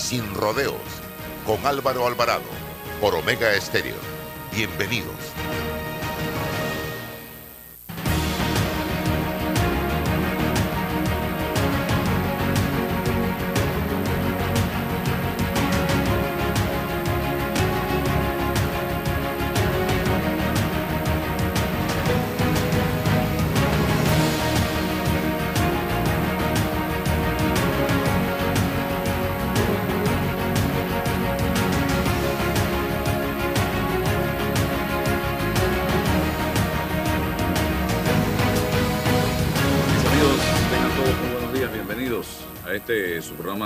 sin rodeos con Álvaro Alvarado por Omega Estéreo. Bienvenidos.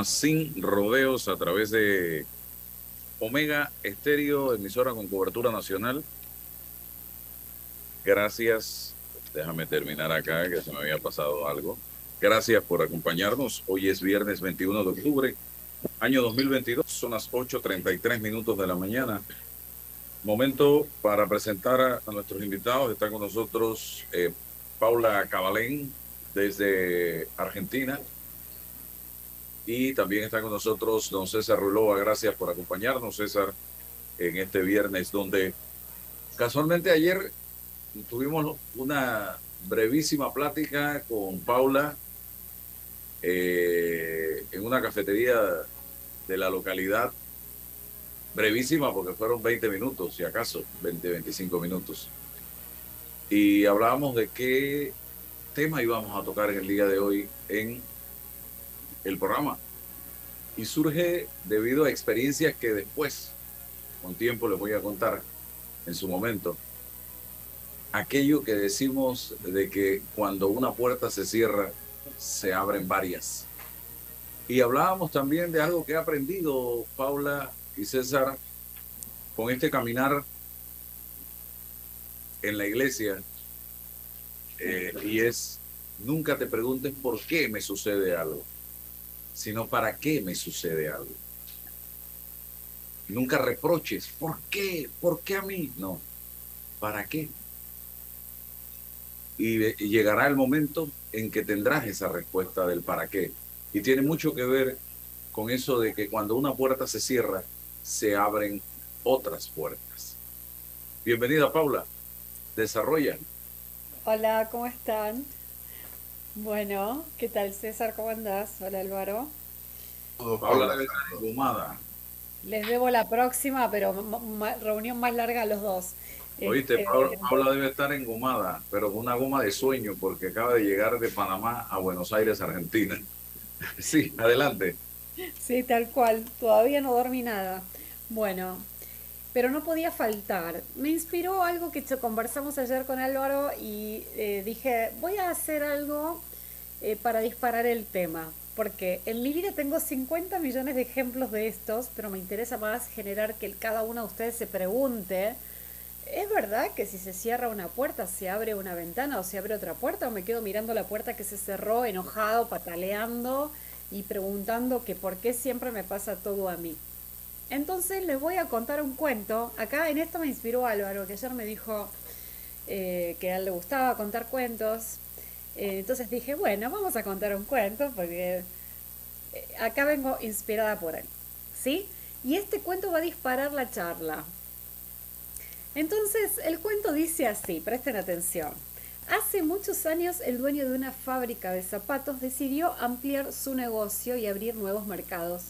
Sin Rodeos a través de Omega Estéreo, emisora con cobertura nacional. Gracias. Déjame terminar acá, que se me había pasado algo. Gracias por acompañarnos. Hoy es viernes 21 de octubre, año 2022. Son las 8.33 minutos de la mañana. Momento para presentar a, nuestros invitados. Está con nosotros eh, Paula Cabalén desde Argentina. Y también está con nosotros don César Ruloa. Gracias por acompañarnos, César, en este viernes, donde casualmente ayer tuvimos una brevísima plática con Paula eh, en una cafetería de la localidad. Brevísima porque fueron 20 minutos, si acaso, 20, 25 minutos. Y hablábamos de qué tema íbamos a tocar en el día de hoy en el programa. Y surge debido a experiencias que después, con tiempo, les voy a contar en su momento. Aquello que decimos de que cuando una puerta se cierra, se abren varias. Y hablábamos también de algo que he aprendido Paula y César con este caminar en la iglesia. Eh, y es, nunca te preguntes por qué me sucede algo sino para qué me sucede algo. Nunca reproches, ¿por qué? ¿Por qué a mí? No, ¿para qué? Y, llegará el momento en que tendrás esa respuesta del para qué. Y tiene mucho que ver con eso de que cuando una puerta se cierra, se abren otras puertas. Bienvenida, Paula. Desarrolla. Hola, ¿cómo están? Bueno, ¿qué tal César? ¿Cómo andás? Hola Álvaro. Paula debe estar engomada. Les debo la próxima, pero reunión más larga a los dos. Oíste, este, Paula, debe estar engomada, pero con una goma de sueño, porque acaba de llegar de Panamá a Buenos Aires, Argentina. Sí, adelante. Sí, tal cual. Todavía no dormí nada. Bueno, pero no podía faltar. Me inspiró algo que conversamos ayer con Álvaro y eh, dije, voy a hacer algo eh, para disparar el tema, porque en mi vida tengo 50 millones de ejemplos de estos, pero me interesa más generar que cada uno de ustedes se pregunte, ¿es verdad que si se cierra una puerta se abre una ventana o se abre otra puerta o me quedo mirando la puerta que se cerró enojado, pataleando y preguntando que por qué siempre me pasa todo a mí? Entonces les voy a contar un cuento. Acá en esto me inspiró Álvaro, que ayer me dijo eh, que a él le gustaba contar cuentos. Eh, entonces dije, bueno, vamos a contar un cuento porque eh, acá vengo inspirada por él. ¿Sí? Y este cuento va a disparar la charla. Entonces, el cuento dice así, presten atención. Hace muchos años el dueño de una fábrica de zapatos decidió ampliar su negocio y abrir nuevos mercados.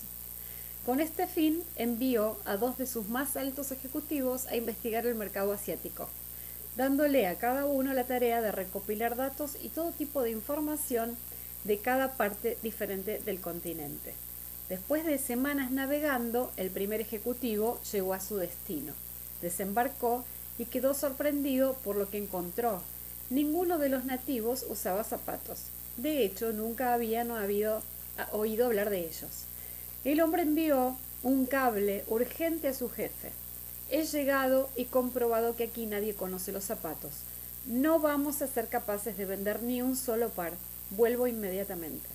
Con este fin, envió a dos de sus más altos ejecutivos a investigar el mercado asiático, dándole a cada uno la tarea de recopilar datos y todo tipo de información de cada parte diferente del continente. Después de semanas navegando, el primer ejecutivo llegó a su destino. Desembarcó y quedó sorprendido por lo que encontró. Ninguno de los nativos usaba zapatos. De hecho, nunca habían oído hablar de ellos. El hombre envió un cable urgente a su jefe. He llegado y comprobado que aquí nadie conoce los zapatos. No vamos a ser capaces de vender ni un solo par. Vuelvo inmediatamente.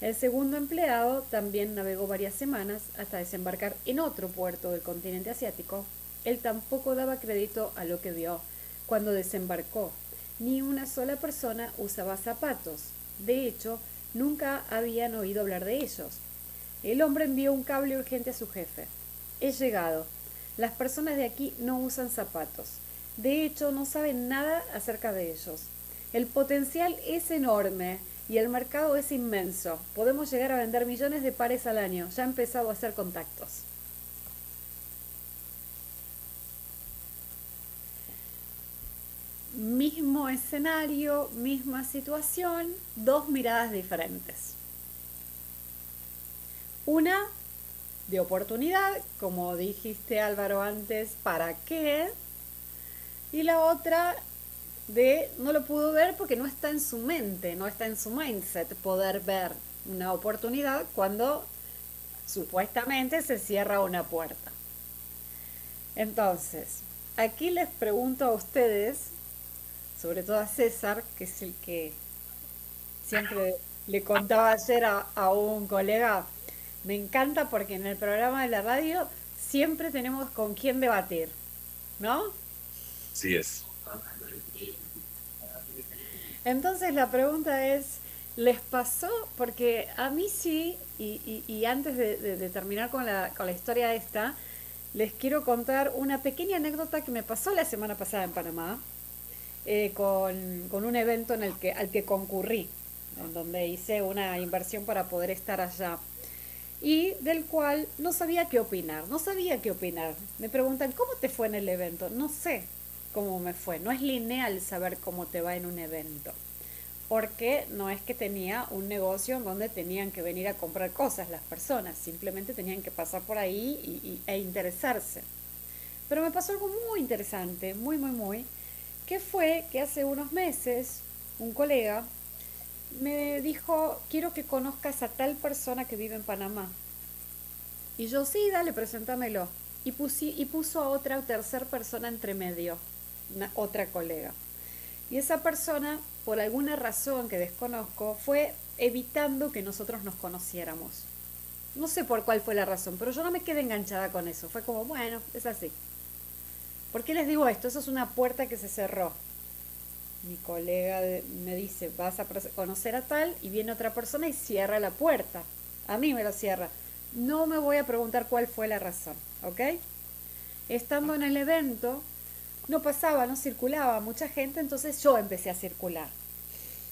El segundo empleado también navegó varias semanas hasta desembarcar en otro puerto del continente asiático. Él tampoco daba crédito a lo que vio cuando desembarcó. Ni una sola persona usaba zapatos. De hecho, nunca habían oído hablar de ellos. El hombre envió un cable urgente a su jefe. He llegado. Las personas de aquí no usan zapatos. De hecho, no saben nada acerca de ellos. El potencial es enorme y el mercado es inmenso. Podemos llegar a vender millones de pares al año. Ya he empezado a hacer contactos. Mismo escenario, misma situación, dos miradas diferentes. Una de oportunidad, como dijiste Álvaro antes, ¿para qué? y la otra de no lo pudo ver porque no está en su mente, no está en su mindset poder ver una oportunidad cuando supuestamente se cierra una puerta. Entonces, aquí les pregunto a ustedes, sobre todo a César, que es el que siempre le contaba ayer a, a un colega, me encanta porque en el programa de la radio siempre tenemos con quién debatir, ¿no? Sí es. Entonces la pregunta es, ¿les pasó? Porque a mí sí, y, antes de, terminar con la, con la historia esta, les quiero contar una pequeña anécdota que me pasó la semana pasada en Panamá, eh, con, con, un evento en el que, al que concurrí, en donde hice una inversión para poder estar allá y del cual no sabía qué opinar, no sabía qué opinar. Me preguntan, ¿cómo te fue en el evento? No sé, cómo me fue. No es lineal saber cómo te va en un evento, porque no es que tenía un negocio donde tenían que venir a comprar cosas las personas, simplemente tenían que pasar por ahí e interesarse. Pero me pasó algo muy interesante, muy, muy, muy, que fue que hace unos meses un colega me dijo, quiero que conozcas a tal persona que vive en Panamá. Y yo, sí, dale, preséntamelo. Y, y puso a otra o tercera persona entre medio otra colega. Y esa persona, por alguna razón que desconozco, fue evitando que nosotros nos conociéramos. No sé por cuál fue la razón, pero yo no me quedé enganchada con eso. Fue como, bueno, es así. ¿Por qué les digo esto? Eso es una puerta que se cerró. Mi colega me dice, vas a conocer a tal, y viene otra persona y cierra la puerta. A mí me lo cierra. No me voy a preguntar cuál fue la razón, ¿ok? Estando en el evento, no pasaba, no circulaba mucha gente, entonces yo empecé a circular.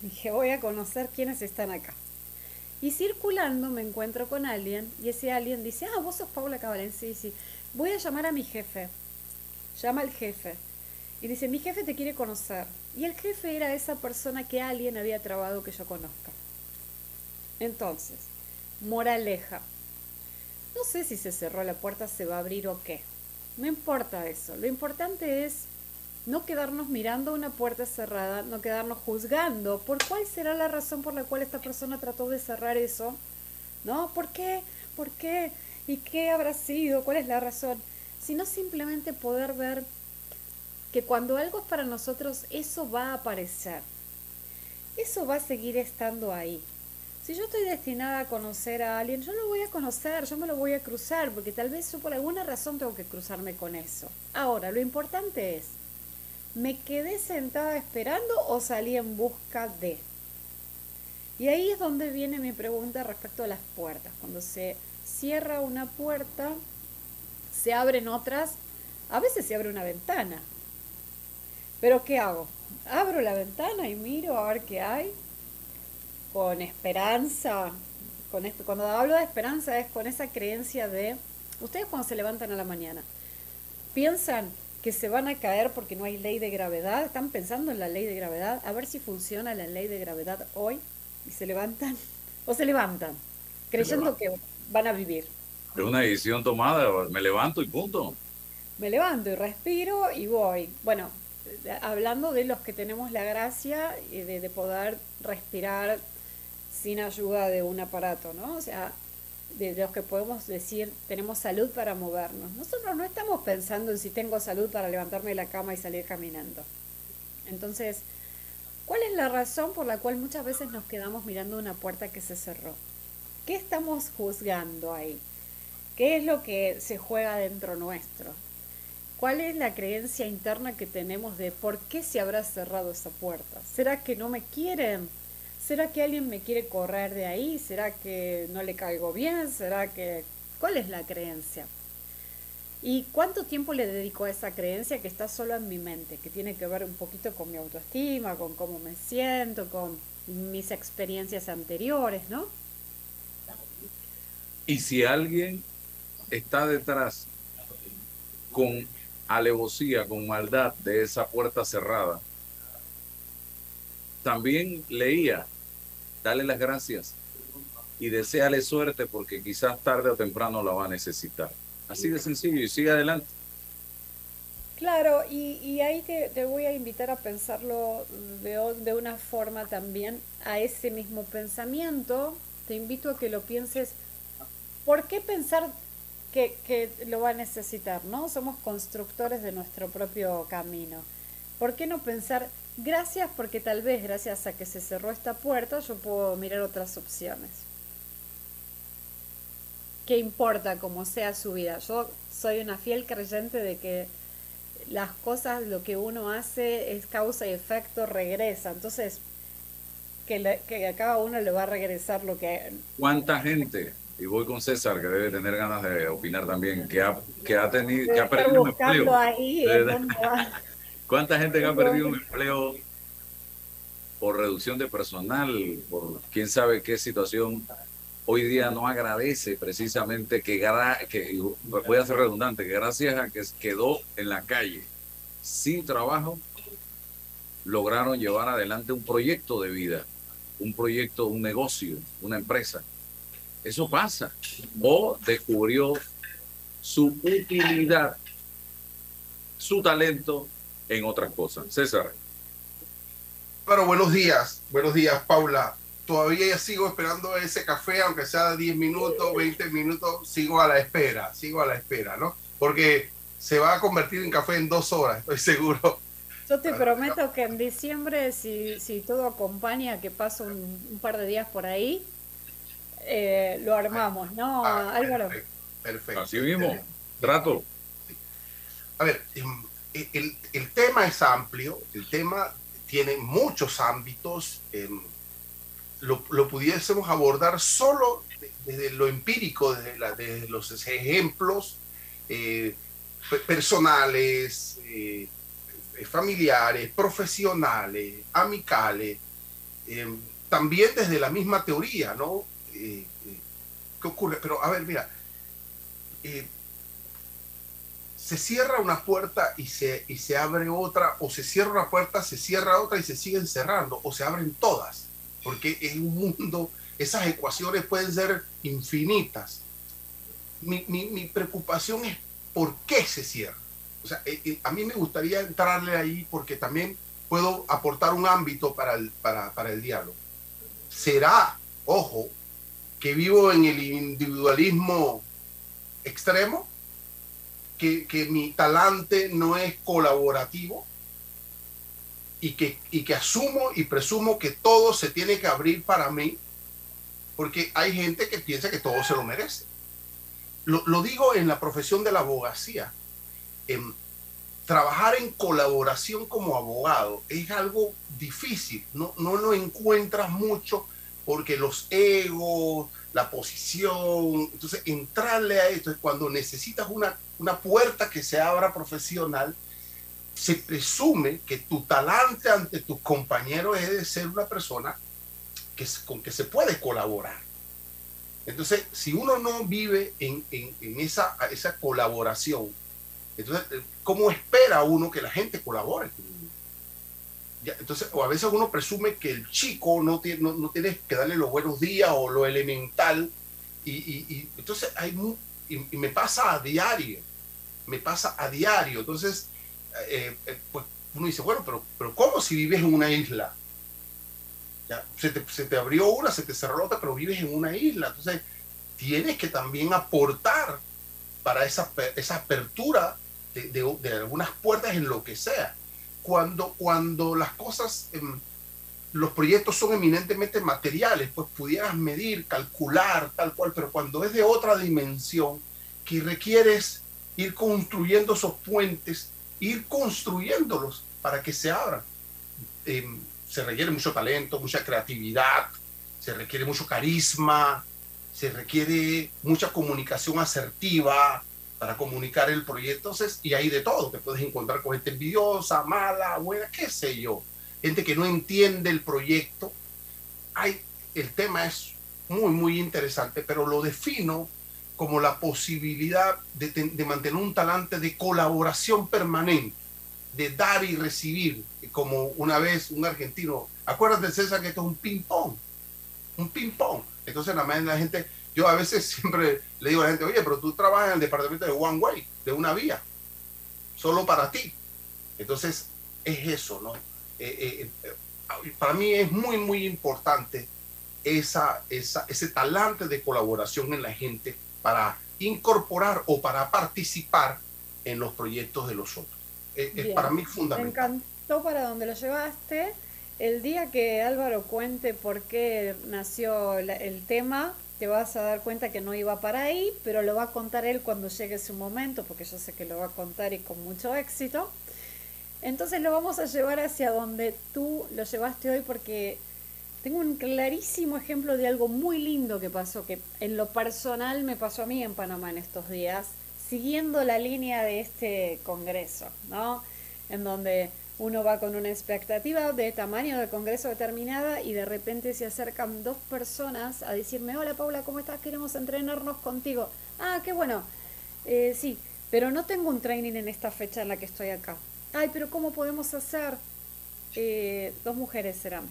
Dije, voy a conocer quiénes están acá. Y circulando me encuentro con alguien y ese alguien dice, ah, vos sos Paula Cabalén, sí, sí. Voy a llamar a mi jefe. Llama al jefe. Y dice, mi jefe te quiere conocer. Y el jefe era esa persona que alguien había trabado que yo conozca. Entonces, moraleja. No sé si se cerró la puerta, se va a abrir o qué. No importa eso. Lo importante es no quedarnos mirando una puerta cerrada, no quedarnos juzgando por cuál será la razón por la cual esta persona trató de cerrar eso. ¿No? ¿Por qué? ¿Por qué? ¿Y qué habrá sido? ¿Cuál es la razón? Sino simplemente poder ver que cuando algo es para nosotros, eso va a aparecer. Eso va a seguir estando ahí. Si yo estoy destinada a conocer a alguien, yo lo voy a conocer, yo me lo voy a cruzar, porque tal vez yo por alguna razón tengo que cruzarme con eso. Ahora, lo importante es, ¿me quedé sentada esperando o salí en busca de? Y ahí es donde viene mi pregunta respecto a las puertas. Cuando se cierra una puerta, se abren otras, a veces se abre una ventana. Pero ¿qué hago? Abro la ventana y miro a ver qué hay con esperanza, con esto, cuando hablo de esperanza es con esa creencia de, ustedes cuando se levantan a la mañana, piensan que se van a caer porque no hay ley de gravedad, están pensando en la ley de gravedad, a ver si funciona la ley de gravedad hoy y se levantan o se levantan, creyendo que van a vivir. Es una decisión tomada, me levanto y punto. Me levanto y respiro y voy. Bueno, hablando de los que tenemos la gracia de, de poder respirar sin ayuda de un aparato, ¿no? O sea, de los que podemos decir tenemos salud para movernos. Nosotros no estamos pensando en si tengo salud para levantarme de la cama y salir caminando. Entonces, ¿cuál es la razón por la cual muchas veces nos quedamos mirando una puerta que se cerró? ¿Qué estamos juzgando ahí? ¿Qué es lo que se juega dentro nuestro? ¿Cuál es la creencia interna que tenemos de por qué se habrá cerrado esa puerta? ¿Será que no me quieren? ¿Será que alguien me quiere correr de ahí? ¿Será que no le caigo bien? ¿Será que... ¿Cuál es la creencia? ¿Y cuánto tiempo le dedico a esa creencia que está solo en mi mente, que tiene que ver un poquito con mi autoestima, con cómo me siento, con mis experiencias anteriores, ¿no? Y si alguien está detrás con alevosía, con maldad de esa puerta cerrada, también leía, dale las gracias y deséale suerte porque quizás tarde o temprano la va a necesitar. Así de sencillo y sigue adelante. Claro, y, ahí te, voy a invitar a pensarlo de una forma también, a ese mismo pensamiento. Te invito a que lo pienses, ¿por qué pensar que, que lo va a necesitar? ¿no? Somos constructores de nuestro propio camino. ¿Por qué no pensar, gracias porque tal vez gracias a que se cerró esta puerta yo puedo mirar otras opciones? ¿Qué importa cómo sea su vida? Yo soy una fiel creyente de que las cosas, lo que uno hace es causa y efecto, regresa. Entonces, que, que a cada uno le va a regresar lo que... ¿Cuánta gente y voy con César, que debe tener ganas de opinar también, que ha, que ha tenido, que ha perdido un empleo. ¿Cuánta gente que ha perdido un empleo por reducción de personal, por quién sabe qué situación, hoy día no agradece precisamente que, que voy a ser redundante, que gracias a que quedó en la calle sin trabajo, lograron llevar adelante un proyecto de vida, un proyecto, un negocio, una empresa. Eso pasa. O descubrió su utilidad, su talento en otras cosas. César. Bueno, buenos días. Buenos días, Paula. Todavía sigo esperando ese café, aunque sea 10 minutos, 20 minutos, sigo a la espera, sigo a la espera, ¿no? Porque se va a convertir en café en dos horas, estoy seguro. Yo te prometo que en diciembre, si, si todo acompaña, que paso un, par de días por ahí, eh, lo armamos, ¿no, ah, Álvaro? Perfecto, Así mismo, trato. A ver, em, el, el, tema es amplio, el tema tiene muchos ámbitos. Em, lo, lo, pudiésemos abordar solo desde lo empírico, desde, los ejemplos eh, personales, eh, familiares, profesionales, amicales, em, también desde la misma teoría, ¿no? Eh, ¿Qué ocurre? Pero a ver, mira, se cierra una puerta y se, y se abre otra, o se cierra una puerta, se cierra otra y se siguen cerrando, o se abren todas, porque en un mundo esas ecuaciones pueden ser infinitas. Mi, mi, preocupación es por qué se cierra. O sea, eh, eh, a mí me gustaría entrarle ahí porque también puedo aportar un ámbito para el, para, para el diálogo. Será, ojo, que vivo en el individualismo extremo, que, mi talante no es colaborativo y que, y que asumo y presumo que todo se tiene que abrir para mí, porque hay gente que piensa que todo se lo merece. Lo, digo en la profesión de la abogacía. En, trabajar en colaboración como abogado es algo difícil, no, no lo encuentras mucho porque los egos, la posición, entonces entrarle a esto es cuando necesitas una una puerta que se abra profesional, se presume que tu talante ante tus compañeros es de ser una persona que, con que se puede colaborar. Entonces, si uno no vive en, esa, esa colaboración, entonces, ¿cómo espera uno que la gente colabore? Entonces, o a veces uno presume que el chico no tiene, no, tiene que darle los buenos días o lo elemental, y, entonces hay, y me pasa a diario me pasa a diario. Entonces, eh, eh, pues uno dice, bueno, pero, pero ¿cómo si vives en una isla? Se, te, se te abrió una, se te cerró otra, pero vives en una isla. Entonces, tienes que también aportar para esa, esa apertura de, algunas puertas en lo que sea. Cuando, cuando las cosas, em, los proyectos son eminentemente materiales, pues pudieras medir, calcular, tal cual, pero cuando es de otra dimensión, que requieres ir construyendo esos puentes, ir construyéndolos para que se abran. Em, se requiere mucho talento, mucha creatividad, se requiere mucho carisma, se requiere mucha comunicación asertiva para comunicar el proyecto. Entonces, y hay de todo, te puedes encontrar con gente envidiosa, mala, buena, qué sé yo, gente que no entiende el proyecto. Hay, el tema es muy, muy interesante, pero lo defino como la posibilidad de, mantener un talante de colaboración permanente, de dar y recibir, como una vez un argentino, acuérdate César que esto es un ping-pong, un ping-pong. Entonces la, la gente, yo a veces siempre le digo a la gente, oye, pero tú trabajas en el departamento de One Way, de una vía, solo para ti. Entonces es eso, ¿no? Eh, eh, eh, para mí es muy, muy importante esa, esa, ese talante de colaboración en la gente para incorporar o para participar en los proyectos de los otros. Es, para mí fundamental. Me encantó para donde lo llevaste. El día que Álvaro cuente por qué nació el tema, te vas a dar cuenta que no iba para ahí, pero lo va a contar él cuando llegue su momento, porque yo sé que lo va a contar y con mucho éxito. Entonces lo vamos a llevar hacia donde tú lo llevaste hoy, porque tengo un clarísimo ejemplo de algo muy lindo que pasó, que en lo personal me pasó a mí en Panamá en estos días, siguiendo la línea de este congreso, ¿no? En donde uno va con una expectativa de tamaño del Congreso determinada y de repente se acercan dos personas a decirme, hola Paula, ¿cómo estás? Queremos entrenarnos contigo. Ah, qué bueno. Eh, sí, pero no tengo un training en esta fecha en la que estoy acá. Ay, pero ¿cómo podemos hacer? Eh, dos mujeres serán.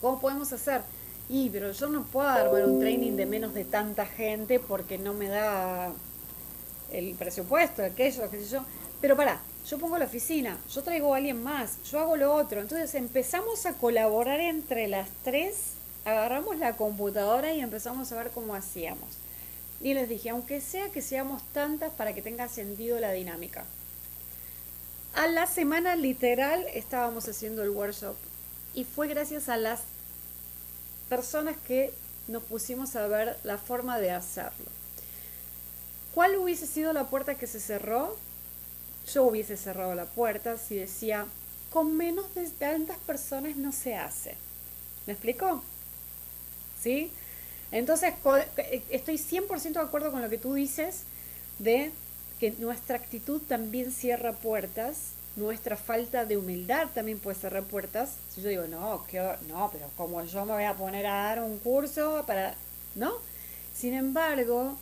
¿Cómo podemos hacer? Y, pero yo no puedo armar un training de menos de tanta gente porque no me da el presupuesto, aquello, qué sé yo. Pero para, yo pongo la oficina, yo traigo a alguien más, yo hago lo otro. Entonces empezamos a colaborar entre las tres, agarramos la computadora y empezamos a ver cómo hacíamos. Y les dije, aunque sea que seamos tantas para que tenga sentido la dinámica. A la semana literal estábamos haciendo el workshop y fue gracias a las personas que nos pusimos a ver la forma de hacerlo. ¿Cuál hubiese sido la puerta que se cerró? Yo hubiese cerrado la puerta si decía, con menos de tantas personas no se hace. ¿Me explico? ¿Sí? Entonces, estoy 100% de acuerdo con lo que tú dices de que nuestra actitud también cierra puertas, nuestra falta de humildad también puede cerrar puertas. Si yo digo, no, no, pero como yo me voy a poner a dar un curso para... ¿No? Sin embargo,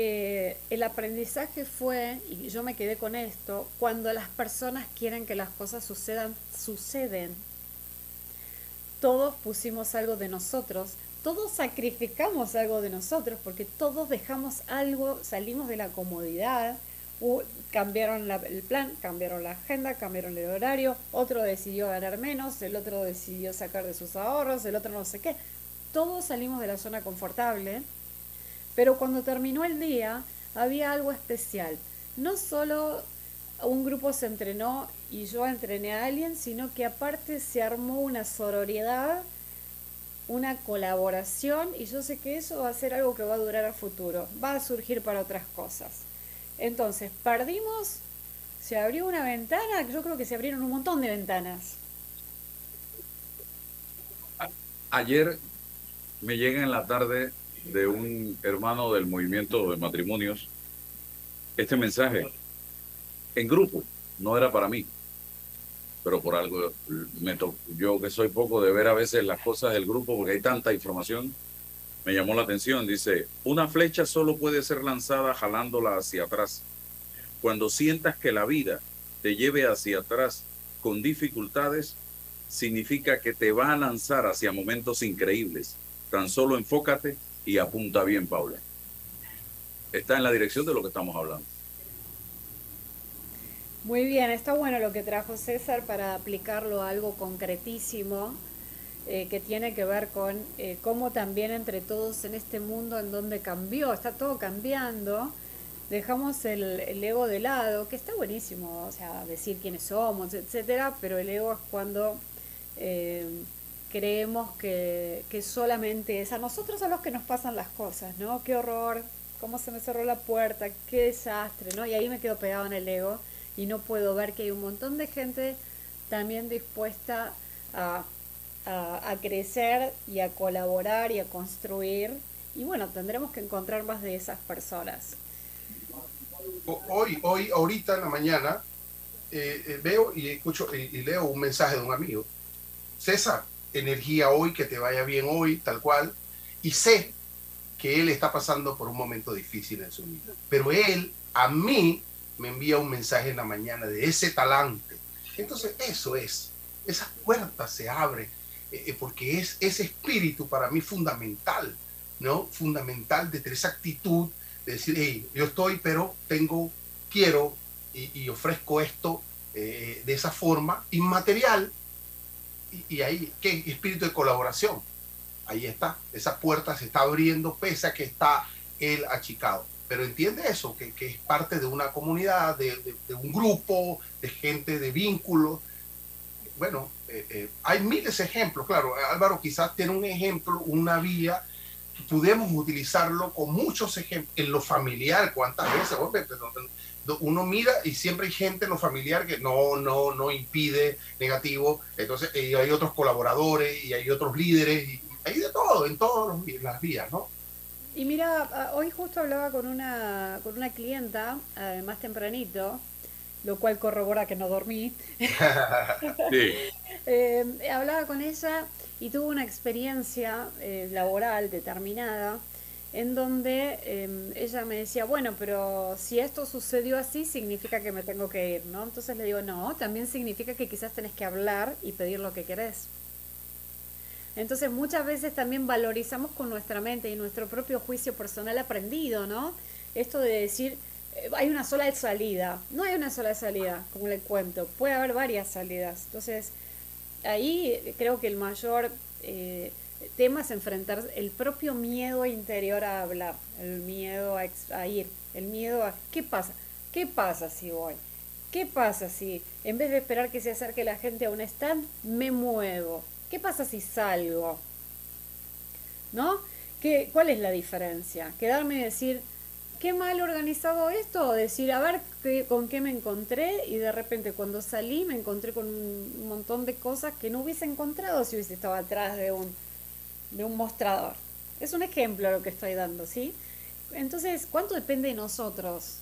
eh, el aprendizaje fue, y yo me quedé con esto, cuando las personas quieren que las cosas sucedan, suceden. Todos pusimos algo de nosotros, todos sacrificamos algo de nosotros, porque todos dejamos algo, salimos de la comodidad, cambiaron el plan, cambiaron la agenda, cambiaron el horario, otro decidió ganar menos, el otro decidió sacar de sus ahorros, el otro no sé qué. Todos salimos de la zona confortable pero cuando terminó el día había algo especial. No solo un grupo se entrenó y yo entrené a alguien, sino que aparte se armó una sororidad, una colaboración y yo sé que eso va a ser algo que va a durar a futuro, va a surgir para otras cosas. Entonces, perdimos, se abrió una ventana, yo creo que se abrieron un montón de ventanas. Ayer me llega en la tarde de un hermano del movimiento de matrimonios este mensaje en grupo, no era para mí, pero por algo me yo que soy poco de ver a veces las cosas del grupo porque hay tanta información, me llamó la atención, dice, una flecha solo puede ser lanzada jalándola hacia atrás. Cuando sientas que la vida te lleve hacia atrás con dificultades, significa que te va a lanzar hacia momentos increíbles. Tan solo enfócate y apunta bien, Paula. Está en la dirección de lo que estamos hablando. Muy bien, está bueno lo que trajo César para aplicarlo a algo concretísimo. eh, que tiene que ver con eh, cómo también entre todos en este mundo en donde cambió, está todo cambiando, dejamos el, el, ego de lado, que está buenísimo, o sea, decir quiénes somos, etcétera, pero el ego es cuando eh, creemos que, que solamente es a nosotros a los que nos pasan las cosas, ¿no? Qué horror, cómo se me cerró la puerta, qué desastre, ¿no? Y ahí me quedo pegado en el ego y no puedo ver que hay un montón de gente también dispuesta a, a, a crecer y a colaborar y a construir. Y bueno, tendremos que encontrar más de esas personas hoy, hoy, ahorita en la mañana, eh, eh, veo y escucho y, y, leo un mensaje de un amigo. César, energía hoy, que te vaya bien hoy, tal cual. Y sé que él está pasando por un momento difícil en su vida. Pero él, a mí, me envía un mensaje en la mañana de ese talante. Entonces, eso es. Esa puerta se abre eh, porque es ese espíritu para mí fundamental, ¿no? Fundamental de tener esa actitud decir, hey, yo estoy, pero tengo, quiero y, y ofrezco esto eh, de esa forma inmaterial. Y, ahí, ¿qué espíritu de colaboración? Ahí está, esa puerta se está abriendo pese a que está él achicado. Pero entiende eso, que, que es parte de una comunidad, de, de, de, un grupo, de gente, de vínculos. Bueno, eh, eh, hay miles de ejemplos, claro. Álvaro quizás tiene un ejemplo, una vía podemos utilizarlo con muchos ejemplos en lo familiar, cuántas veces uno mira y siempre hay gente en lo familiar que no, no, no impide negativo, entonces y hay otros colaboradores y hay otros líderes, y hay de todo, en todas las vías, ¿no? Y mira, hoy justo hablaba con una, con una clienta, eh, más tempranito, lo cual corrobora que no dormí. sí. eh, hablaba con ella y tuvo una experiencia eh, laboral determinada en donde eh, ella me decía, bueno, pero si esto sucedió así, significa que me tengo que ir, ¿no? Entonces le digo, no, también significa que quizás tenés que hablar y pedir lo que querés. Entonces muchas veces también valorizamos con nuestra mente y nuestro propio juicio personal aprendido, ¿no? Esto de decir, eh, hay una sola salida. No hay una sola salida, como le cuento. Puede haber varias salidas. Entonces, ahí creo que el mayor eh, tema es enfrentar el propio miedo interior a hablar, el miedo a, ir, el miedo a ¿qué pasa? ¿Qué pasa si voy? ¿Qué pasa si en vez de esperar que se acerque la gente a un stand, me muevo? ¿Qué pasa si salgo? ¿No? ¿Qué, ¿Cuál es la diferencia? Quedarme y decir, qué mal organizado esto, decir, a ver qué, con qué me encontré y de repente cuando salí me encontré con un montón de cosas que no hubiese encontrado si hubiese estado atrás de un, de un mostrador. Es un ejemplo lo que estoy dando, ¿sí? Entonces, ¿cuánto depende de nosotros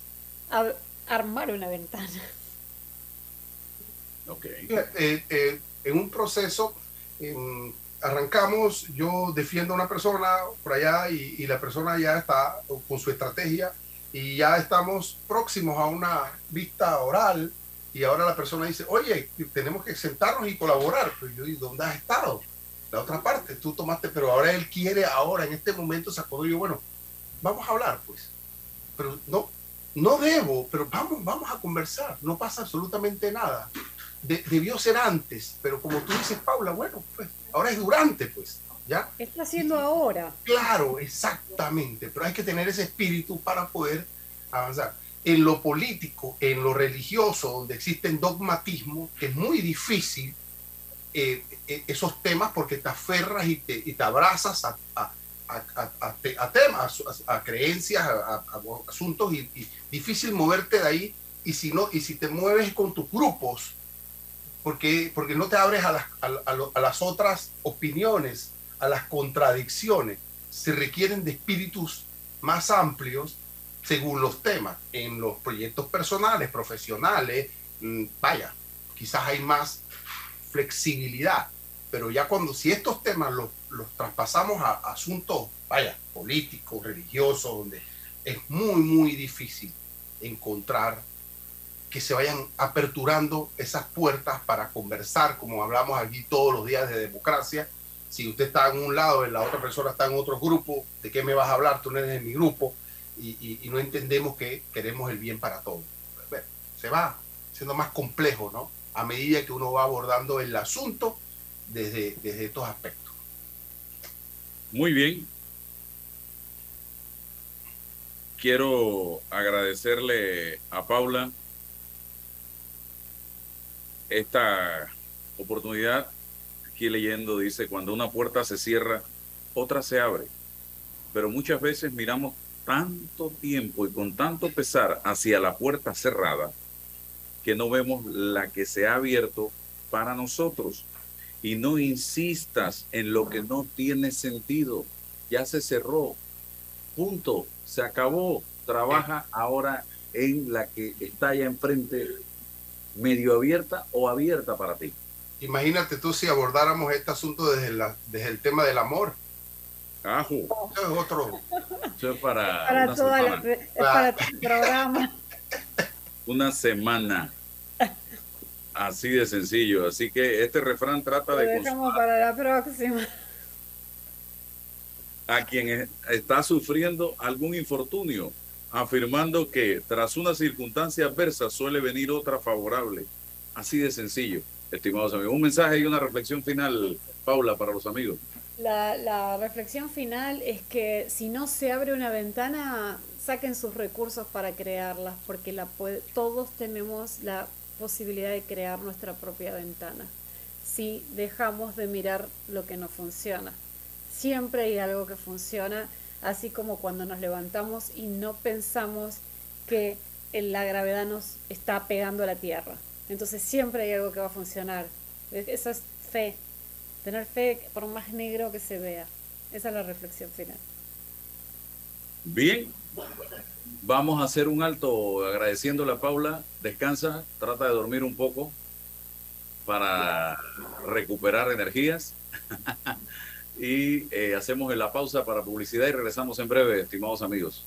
armar una ventana? Ok. Eh, eh, en un proceso, eh, arrancamos, yo defiendo a una persona por allá y, y, la persona ya está con su estrategia y ya estamos próximos a una vista oral y ahora la persona dice, oye, tenemos que sentarnos y colaborar. Pero yo digo, ¿dónde has estado? La otra parte, tú tomaste, pero ahora él quiere, ahora en este momento se acordó yo, bueno, vamos a hablar pues. Pero no, no debo, pero vamos, vamos a conversar, no pasa absolutamente nada. De, debió ser antes, pero como tú dices, Paula, bueno, pues ahora es durante, pues, ¿ya? Está haciendo ahora. Claro, exactamente, pero hay que tener ese espíritu para poder avanzar. En lo político, en lo religioso, donde existen dogmatismos, es muy difícil eh, esos temas porque te aferras y te, y te abrazas a, a, a, a temas, a, creencias, a, asuntos, y, difícil moverte de ahí. Y si, no, y si te mueves con tus grupos, porque, porque no te abres a las, a, las otras opiniones, a las contradicciones. Se requieren de espíritus más amplios según los temas. En los proyectos personales, profesionales, mmm, vaya, quizás hay más flexibilidad, pero ya cuando, si estos temas los, los traspasamos a, asuntos, vaya, políticos, religiosos, donde es muy, muy difícil encontrar que se vayan aperturando esas puertas para conversar, como hablamos aquí todos los días de democracia. Si usted está en un lado la otra persona está en otro grupo, ¿de qué me vas a hablar? Tú no eres de mi grupo y, y, y no entendemos que queremos el bien para todos. Bueno, se va siendo más complejo, ¿no? A medida que uno va abordando el asunto desde, desde estos aspectos. Muy bien. Quiero agradecerle a Paula esta oportunidad. Aquí leyendo dice, cuando una puerta se cierra, otra se abre. Pero muchas veces miramos tanto tiempo y con tanto pesar hacia la puerta cerrada que no vemos la que se ha abierto para nosotros. Y no insistas en lo que no tiene sentido. Ya se cerró. Punto. Se acabó. Trabaja ahora en la que está allá enfrente, medio abierta o abierta para ti. Imagínate tú si abordáramos este asunto desde, la, desde el tema del amor. Ajo. Eso es otro. Eso es para, Para, una toda la- semana. es para tu programa. Una semana. Así de sencillo. Así que este refrán trata Lo de consolar para la próxima. a quien es- está sufriendo algún infortunio, afirmando que tras una circunstancia adversa suele venir otra favorable. Así de sencillo, estimados amigos. Un mensaje y una reflexión final, Paula, para los amigos. La, la reflexión final es que si no se abre una ventana, saquen sus recursos para crearlas, porque la puede- todos tenemos la posibilidad de crear nuestra propia ventana. Si dejamos de mirar lo que no funciona. Siempre hay algo que funciona, así como cuando nos levantamos y no pensamos que el- la gravedad nos está pegando a la tierra. Entonces siempre hay algo que va a funcionar. Eso es fe. Tener fe por más negro que se vea. Esa es la reflexión final. Bien, vamos a hacer un alto agradeciéndole a Paula. Descansa, trata de dormir un poco para recuperar energías. y eh, hacemos la pausa para publicidad y regresamos en breve, estimados amigos.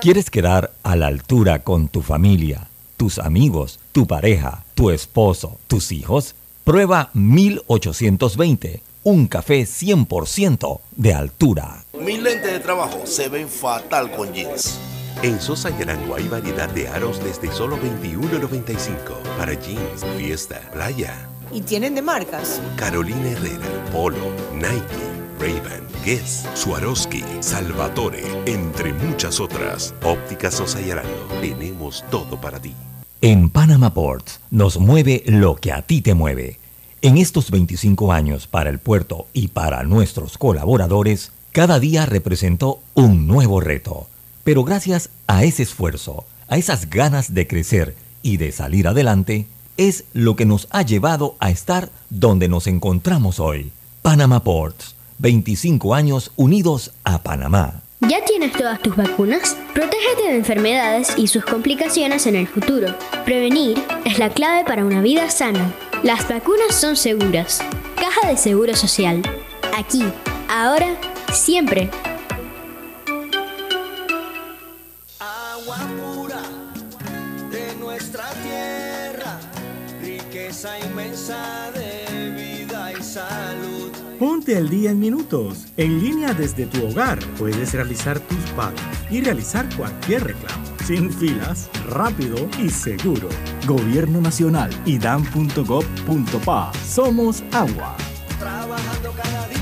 ¿Quieres quedar a la altura con tu familia, tus amigos, tu pareja, tu esposo, tus hijos? Prueba 1820, un café 100% de altura. Mis lentes de trabajo se ven fatal con jeans. En Sosa y Arango hay variedad de aros desde solo $21.95 para jeans, fiesta, playa. Y tienen de marcas. Carolina Herrera, Polo, Nike, Ray-Ban, Guess, Swarovski, Salvatore, entre muchas otras. Óptica Sosa y Arango, tenemos todo para ti. En Panama Ports nos mueve lo que a ti te mueve. En estos 25 años para el puerto y para nuestros colaboradores, cada día representó un nuevo reto. Pero gracias a ese esfuerzo, a esas ganas de crecer y de salir adelante, es lo que nos ha llevado a estar donde nos encontramos hoy. Panama Ports, 25 años unidos a Panamá. ¿Ya tienes todas tus vacunas? Protégete de enfermedades y sus complicaciones en el futuro. Prevenir es la clave para una vida sana. Las vacunas son seguras. Caja de Seguro Social. Aquí, ahora, siempre. Ponte al día en minutos. En línea desde tu hogar puedes realizar tus pagos y realizar cualquier reclamo. Sin filas, rápido y seguro. Gobierno Nacional y dan.gov.pa. Somos agua. Trabajando cada día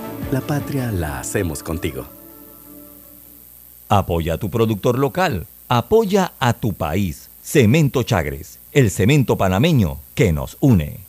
La patria la hacemos contigo. Apoya a tu productor local. Apoya a tu país. Cemento Chagres. el cemento panameño que nos une.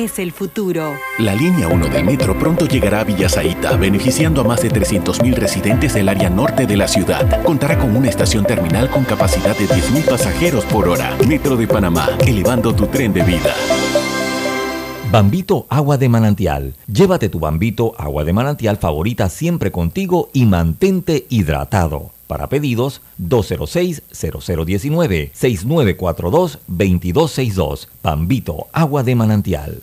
el futuro. La línea 1 del metro pronto llegará a Villasaita, beneficiando a más de 300.000 residentes del área norte de la ciudad. Contará con una estación terminal con capacidad de 10.000 pasajeros por hora. Metro de Panamá, elevando tu tren de vida. Bambito Agua de Manantial. Llévate tu Bambito Agua de Manantial favorita siempre contigo y mantente hidratado. Para pedidos 206-0019-6942-2262. Bambito Agua de Manantial.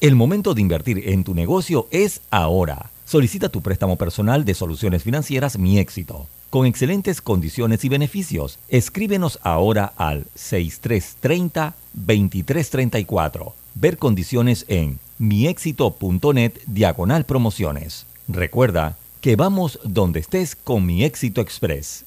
El momento de invertir en tu negocio es ahora. Solicita tu préstamo personal de soluciones financieras Mi Éxito. Con excelentes condiciones y beneficios, escríbenos ahora al 6330-2334. Ver condiciones en miexito.net diagonal promociones. Recuerda que vamos donde estés con Mi Éxito Express.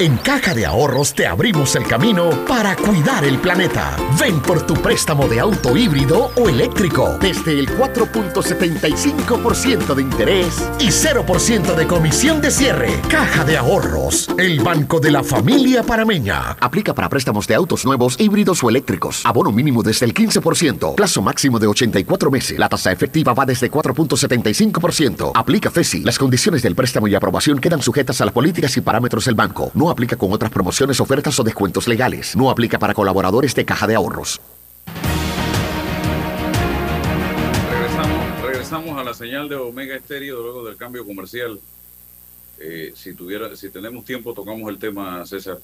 En Caja de Ahorros te abrimos el camino para cuidar el planeta. Ven por tu préstamo de auto híbrido o eléctrico desde el 4.75% de interés y 0% de comisión de cierre. Caja de Ahorros, el banco de la familia parameña. Aplica para préstamos de autos nuevos, híbridos o eléctricos. Abono mínimo desde el 15%. Plazo máximo de 84 meses. La tasa efectiva va desde 4.75%. Aplica FESI. Las condiciones del préstamo y aprobación quedan sujetas a las políticas y parámetros del banco. Aplica con otras promociones, ofertas o descuentos legales. No aplica para colaboradores de Caja de Ahorros. Regresamos, a la señal de Omega Estéreo luego del cambio comercial. Eh, si, tuviera, tenemos tiempo, tocamos el tema, César.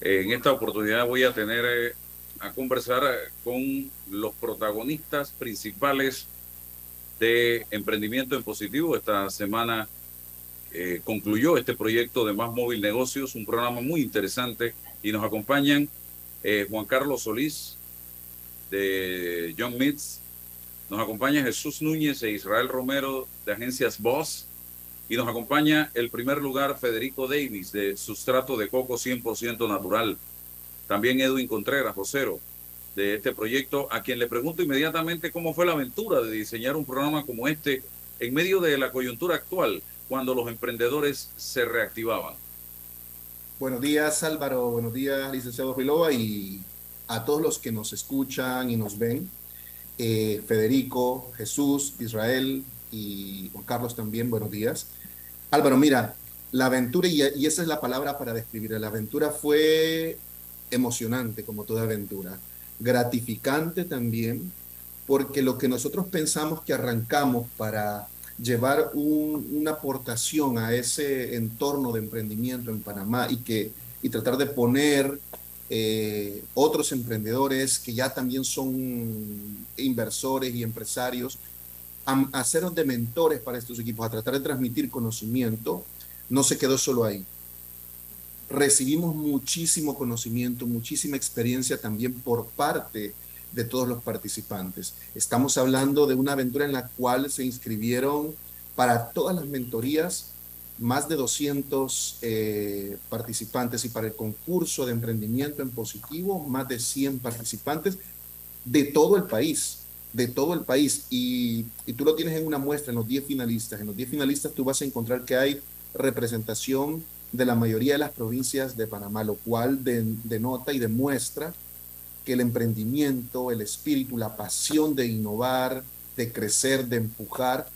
Eh, en esta oportunidad voy a tener eh, a conversar con los protagonistas principales de Emprendimiento en Positivo. Esta semana eh, concluyó este proyecto de Más Móvil Negocios, un programa muy interesante, y nos acompañan eh, Juan Carlos Solís de John Mitz, nos acompaña Jesús Núñez e Israel Romero de Agencias Boss, y nos acompaña el primer lugar Federico Davis de Sustrato de Coco 100% Natural. También Edwin Contreras, vocero de este proyecto, a quien le pregunto inmediatamente cómo fue la aventura de diseñar un programa como este en medio de la coyuntura actual, cuando los emprendedores se reactivaban. Buenos días Álvaro, buenos días licenciado Vilova y a todos los que nos escuchan y nos ven. Eh, Federico, Jesús, Israel y Juan Carlos también, buenos días. Álvaro, mira, la aventura, y, y esa es la palabra para describirla, la aventura fue emocionante como toda aventura, gratificante también, porque lo que nosotros pensamos que arrancamos para llevar un- una aportación a ese entorno de emprendimiento en Panamá y, que, y tratar de poner eh, otros emprendedores que ya también son inversores y empresarios a, a ser de mentores para estos equipos, a tratar de transmitir conocimiento, no se quedó solo ahí. Recibimos muchísimo conocimiento, muchísima experiencia también por parte de todos los participantes. Estamos hablando de una aventura en la cual se inscribieron para todas las mentorías más de 200 eh, participantes y para el concurso de emprendimiento en positivo más de 100 participantes de todo el país, de todo el país. Y, y tú lo tienes en una muestra, en los 10 finalistas. En los 10 finalistas tú vas a encontrar que hay representación de la mayoría de las provincias de Panamá, lo cual de- denota y demuestra que el emprendimiento, el espíritu, la pasión de innovar, de crecer, de empujar,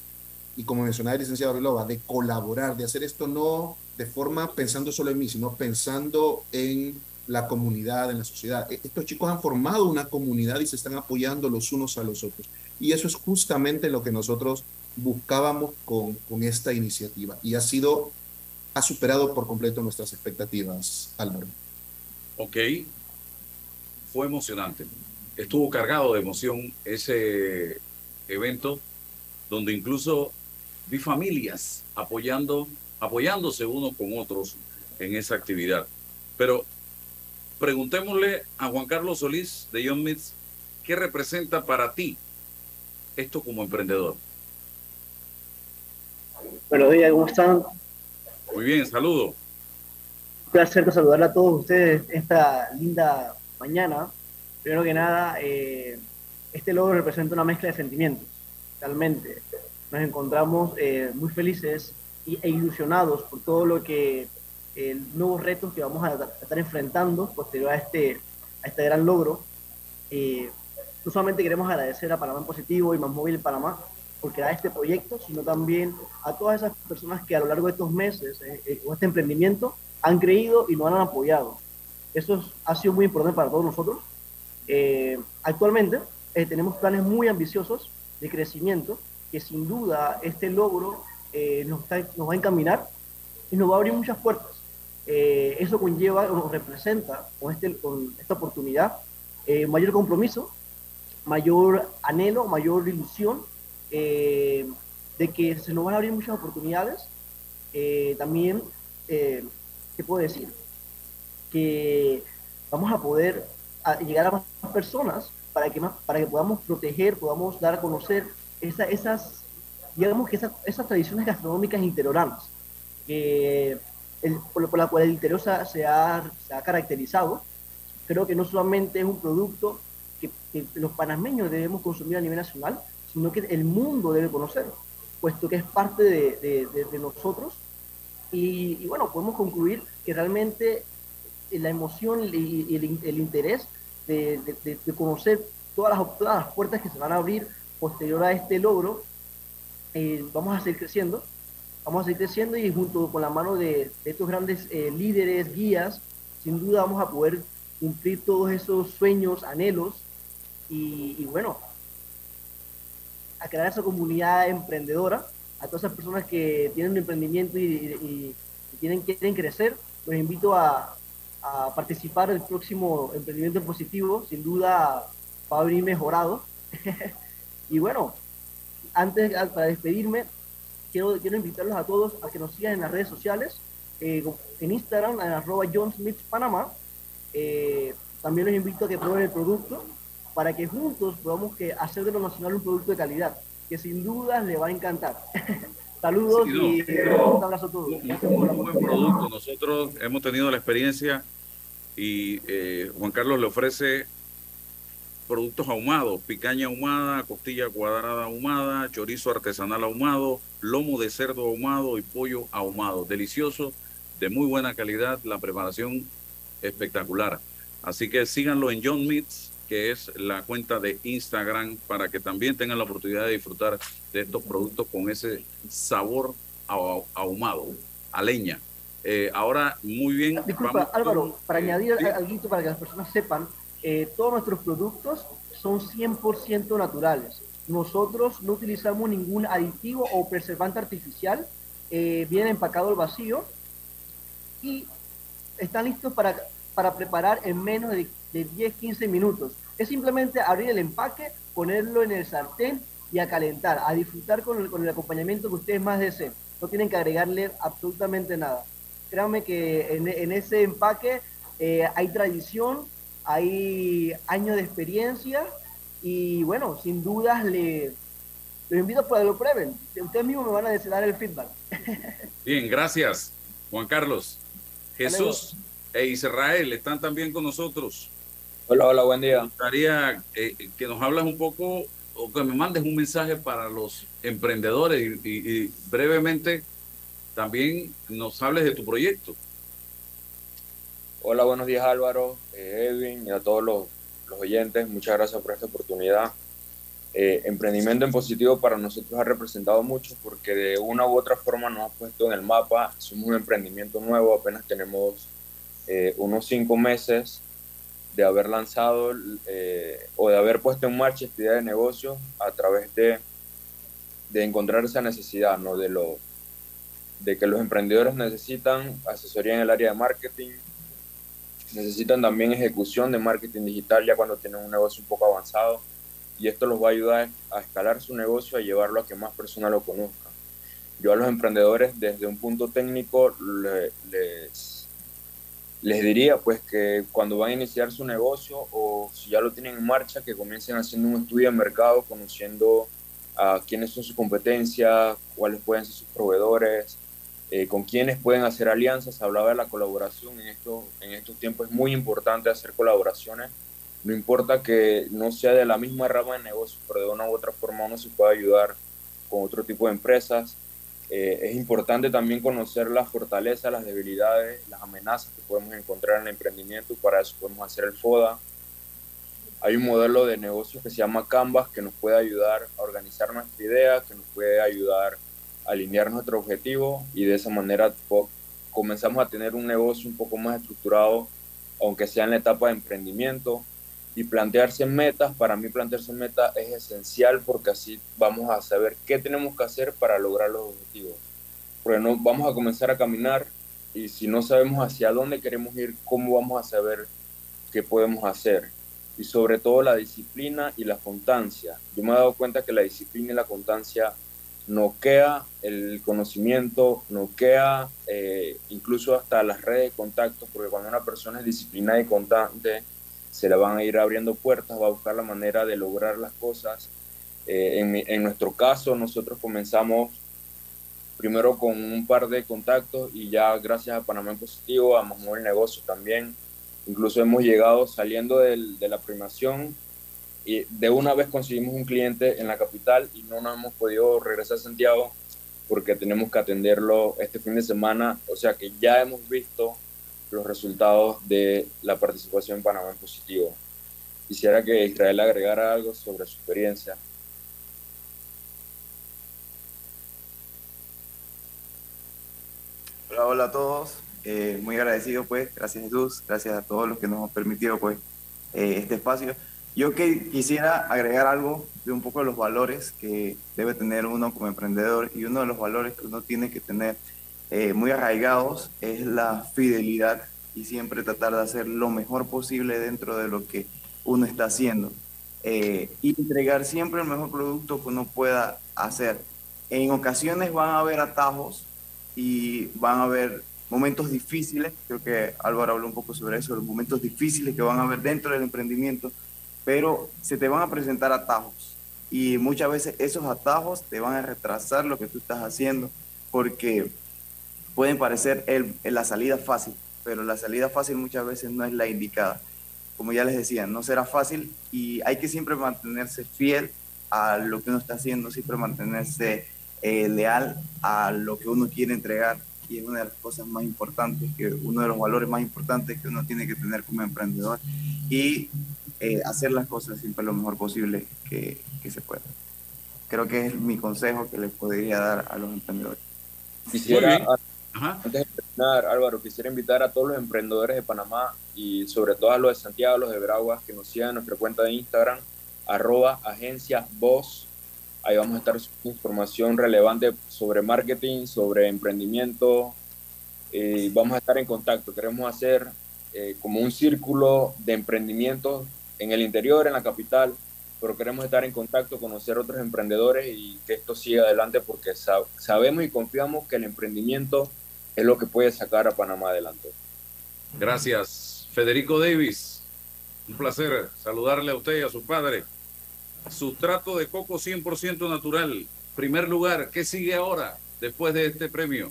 y como mencionaba el licenciado Relova, de colaborar, de hacer esto no de forma pensando solo en mí, sino pensando en la comunidad, en la sociedad. E- Estos chicos han formado una comunidad y se están apoyando los unos a los otros. Y eso es justamente lo que nosotros buscábamos con, con esta iniciativa. Y ha sido, ha superado por completo nuestras expectativas, Álvaro. Ok, fue emocionante. Estuvo cargado de emoción ese evento, donde incluso vi familias apoyando, apoyándose unos con otros en esa actividad. Pero preguntémosle a Juan Carlos Solís de John Mitz, ¿qué representa para ti esto como emprendedor? Buenos días, ¿cómo están? Muy bien, saludo. Un placer saludarle a todos ustedes esta linda mañana. Primero que nada, eh, este logro representa una mezcla de sentimientos, realmente. Nos encontramos eh, muy felices e ilusionados por todo lo que, eh, nuevos retos que vamos a, a estar enfrentando posterior a este, a este gran logro. Eh, no solamente queremos agradecer a Panamá Positivo y Más Móvil Panamá por crear este proyecto, sino también a todas esas personas que a lo largo de estos meses eh, eh, con este emprendimiento han creído y nos han apoyado. Eso es- ha sido muy importante para todos nosotros. Eh, actualmente eh, tenemos planes muy ambiciosos de crecimiento que sin duda este logro eh, nos, va a encaminar y nos va a abrir muchas puertas. Eh, eso conlleva o representa con, este, con esta oportunidad mayor compromiso, mayor anhelo, mayor ilusión de que se nos van a abrir muchas oportunidades. También, ¿qué puedo decir? Que vamos a poder llegar a más personas para que, más, para que podamos proteger, podamos dar a conocer esa- esas, digamos que esas, esas tradiciones gastronómicas interioranas, que el- por, por la cual el interior se, se ha, se ha caracterizado. Creo que no solamente es un producto que, que los panameños debemos consumir a nivel nacional, sino que el mundo debe conocer, puesto que es parte de, de- de- de nosotros. Y, y bueno, podemos concluir que realmente la emoción y, el, el interés de, conocer todas las, puertas que se van a abrir posterior a este logro, eh, vamos a seguir creciendo, vamos a seguir creciendo y junto con la mano de, estos grandes eh, líderes, guías, sin duda vamos a poder cumplir todos esos sueños, anhelos y, bueno, a crear esa comunidad emprendedora, a todas esas personas que tienen un emprendimiento y, y- quieren crecer, los invito a, a participar del próximo emprendimiento positivo, sin duda va a venir mejorado. y bueno, antes, para despedirme, quiero, quiero invitarlos a todos a que nos sigan en las redes sociales, eh, en Instagram, en arroba John Smith Panamá. Eh, también los invito a que prueben el producto para que juntos podamos que hacer de lo nacional un producto de calidad, que sin duda les va a encantar. Saludos Sí, no. y un abrazo a todos. La Muy buen producto. Nosotros hemos tenido la experiencia y eh, Juan Carlos le ofrece productos ahumados, picaña ahumada, costilla cuadrada ahumada, chorizo artesanal ahumado, lomo de cerdo ahumado y pollo ahumado. Delicioso, de muy buena calidad, la preparación espectacular. Así que síganlo en John Meats, que es la cuenta de Instagram, para que también tengan la oportunidad de disfrutar de estos productos con ese sabor ahu- ahumado, a leña. Eh, ahora, muy bien. Disculpa, vamos con- Álvaro, para eh, añadir sí. algo para que las personas sepan eh, todos nuestros productos son 100% naturales. Nosotros no utilizamos ningún aditivo o preservante artificial, eh, viene empacado al vacío y están listos para, para preparar en menos de, de 10-15 minutos. Es simplemente abrir el empaque, ponerlo en el sartén y a calentar, a disfrutar con el, con el acompañamiento que ustedes más deseen. No tienen que agregarle absolutamente nada. Créanme que en, en ese empaque eh, hay tradición, hay años de experiencia y bueno, sin dudas le, los invito a que lo prueben. Ustedes mismos me van a dar el feedback. Bien, gracias, Juan Carlos. Jesús e Israel están también con nosotros. Hola, hola, buen día. Me gustaría eh, que nos hablas un poco o que me mandes un mensaje para los emprendedores y, y- y brevemente también nos hables de tu proyecto. Hola, buenos días Álvaro, eh, Edwin y a todos los, los oyentes. Muchas gracias por esta oportunidad. Eh, emprendimiento en positivo para nosotros ha representado mucho porque de una u otra forma nos ha puesto en el mapa. Somos un emprendimiento nuevo, apenas tenemos eh, unos cinco meses de haber lanzado eh, o de haber puesto en marcha esta idea de negocio a través de, de encontrar esa necesidad, ¿no? De, lo, de que los emprendedores necesitan asesoría en el área de marketing, necesitan también ejecución de marketing digital ya cuando tienen un negocio un poco avanzado y esto los va a ayudar a escalar su negocio, a llevarlo a que más personas lo conozcan. Yo a los emprendedores desde un punto técnico le- les, les diría pues que cuando van a iniciar su negocio o si ya lo tienen en marcha, que comiencen haciendo un estudio de mercado, conociendo a quiénes son sus competencias, cuáles pueden ser sus proveedores, eh, con quiénes pueden hacer alianzas. Hablaba de la colaboración en, esto, en estos tiempos, es muy importante hacer colaboraciones. No importa que no sea de la misma rama de negocio, pero de una u otra forma uno se puede ayudar con otro tipo de empresas. Eh, es importante también conocer las fortalezas, las debilidades, las amenazas que podemos encontrar en el emprendimiento. Para eso podemos hacer el FODA. Hay un modelo de negocio que se llama Canvas que nos puede ayudar a organizar nuestra idea, que nos puede ayudar a alinear nuestro objetivo y de esa manera comenzamos a tener un negocio un poco más estructurado, aunque sea en la etapa de emprendimiento. Y plantearse metas, para mí plantearse metas es esencial porque así vamos a saber qué tenemos que hacer para lograr los objetivos. Porque no vamos a comenzar a caminar y si no sabemos hacia dónde queremos ir, ¿cómo vamos a saber qué podemos hacer? Y sobre todo la disciplina y la constancia. Yo me he dado cuenta que la disciplina y la constancia noquea el conocimiento, noquea eh, incluso hasta las redes de contactos, porque cuando una persona es disciplinada y constante, se le van a ir abriendo puertas, va a buscar la manera de lograr las cosas. Eh, en, en nuestro caso, nosotros comenzamos primero con un par de contactos y ya gracias a Panamá en Positivo, a mover el negocio también. Incluso hemos llegado saliendo de la primación y de una vez conseguimos un cliente en la capital y no nos hemos podido regresar a Santiago porque tenemos que atenderlo este fin de semana. O sea que ya hemos visto los resultados de la participación en Panamá en Positivo. Quisiera que Israel agregara algo sobre su experiencia. Hola, hola a todos. Eh, muy agradecido, pues. Gracias, Jesús. Gracias a todos los que nos han permitido, pues, eh, este espacio. Yo que quisiera agregar algo de un poco de los valores que debe tener uno como emprendedor y uno de los valores que uno tiene que tener eh, muy arraigados es la fidelidad y siempre tratar de hacer lo mejor posible dentro de lo que uno está haciendo. Eh, y entregar siempre el mejor producto que uno pueda hacer. En ocasiones van a haber atajos y van a haber momentos difíciles, creo que Álvaro habló un poco sobre eso, los momentos difíciles que van a haber dentro del emprendimiento, pero se te van a presentar atajos y muchas veces esos atajos te van a retrasar lo que tú estás haciendo porque pueden parecer el, la salida fácil, pero la salida fácil muchas veces no es la indicada. Como ya les decía, no será fácil y hay que siempre mantenerse fiel a lo que uno está haciendo, siempre mantenerse eh, leal a lo que uno quiere entregar y es una de las cosas más importantes, que uno de los valores más importantes que uno tiene que tener como emprendedor y eh, hacer las cosas siempre lo mejor posible que, que se pueda. Creo que es mi consejo que les podría dar a los emprendedores. Quisiera, Ajá. antes de terminar, Álvaro, quisiera invitar a todos los emprendedores de Panamá y sobre todo a los de Santiago, los de Veraguas, que nos sigan en nuestra cuenta de Instagram, arroba agencia voz. Ahí vamos a estar información relevante sobre marketing, sobre emprendimiento. Eh, vamos a estar en contacto. Queremos hacer eh, como un círculo de emprendimiento en el interior, en la capital, pero queremos estar en contacto, conocer otros emprendedores y que esto siga adelante porque sab- sabemos y confiamos que el emprendimiento es lo que puede sacar a Panamá adelante. Gracias, Federico Davis. Un placer saludarle a usted y a su padre. Sustrato de coco 100% natural. Primer lugar, ¿qué sigue ahora después de este premio?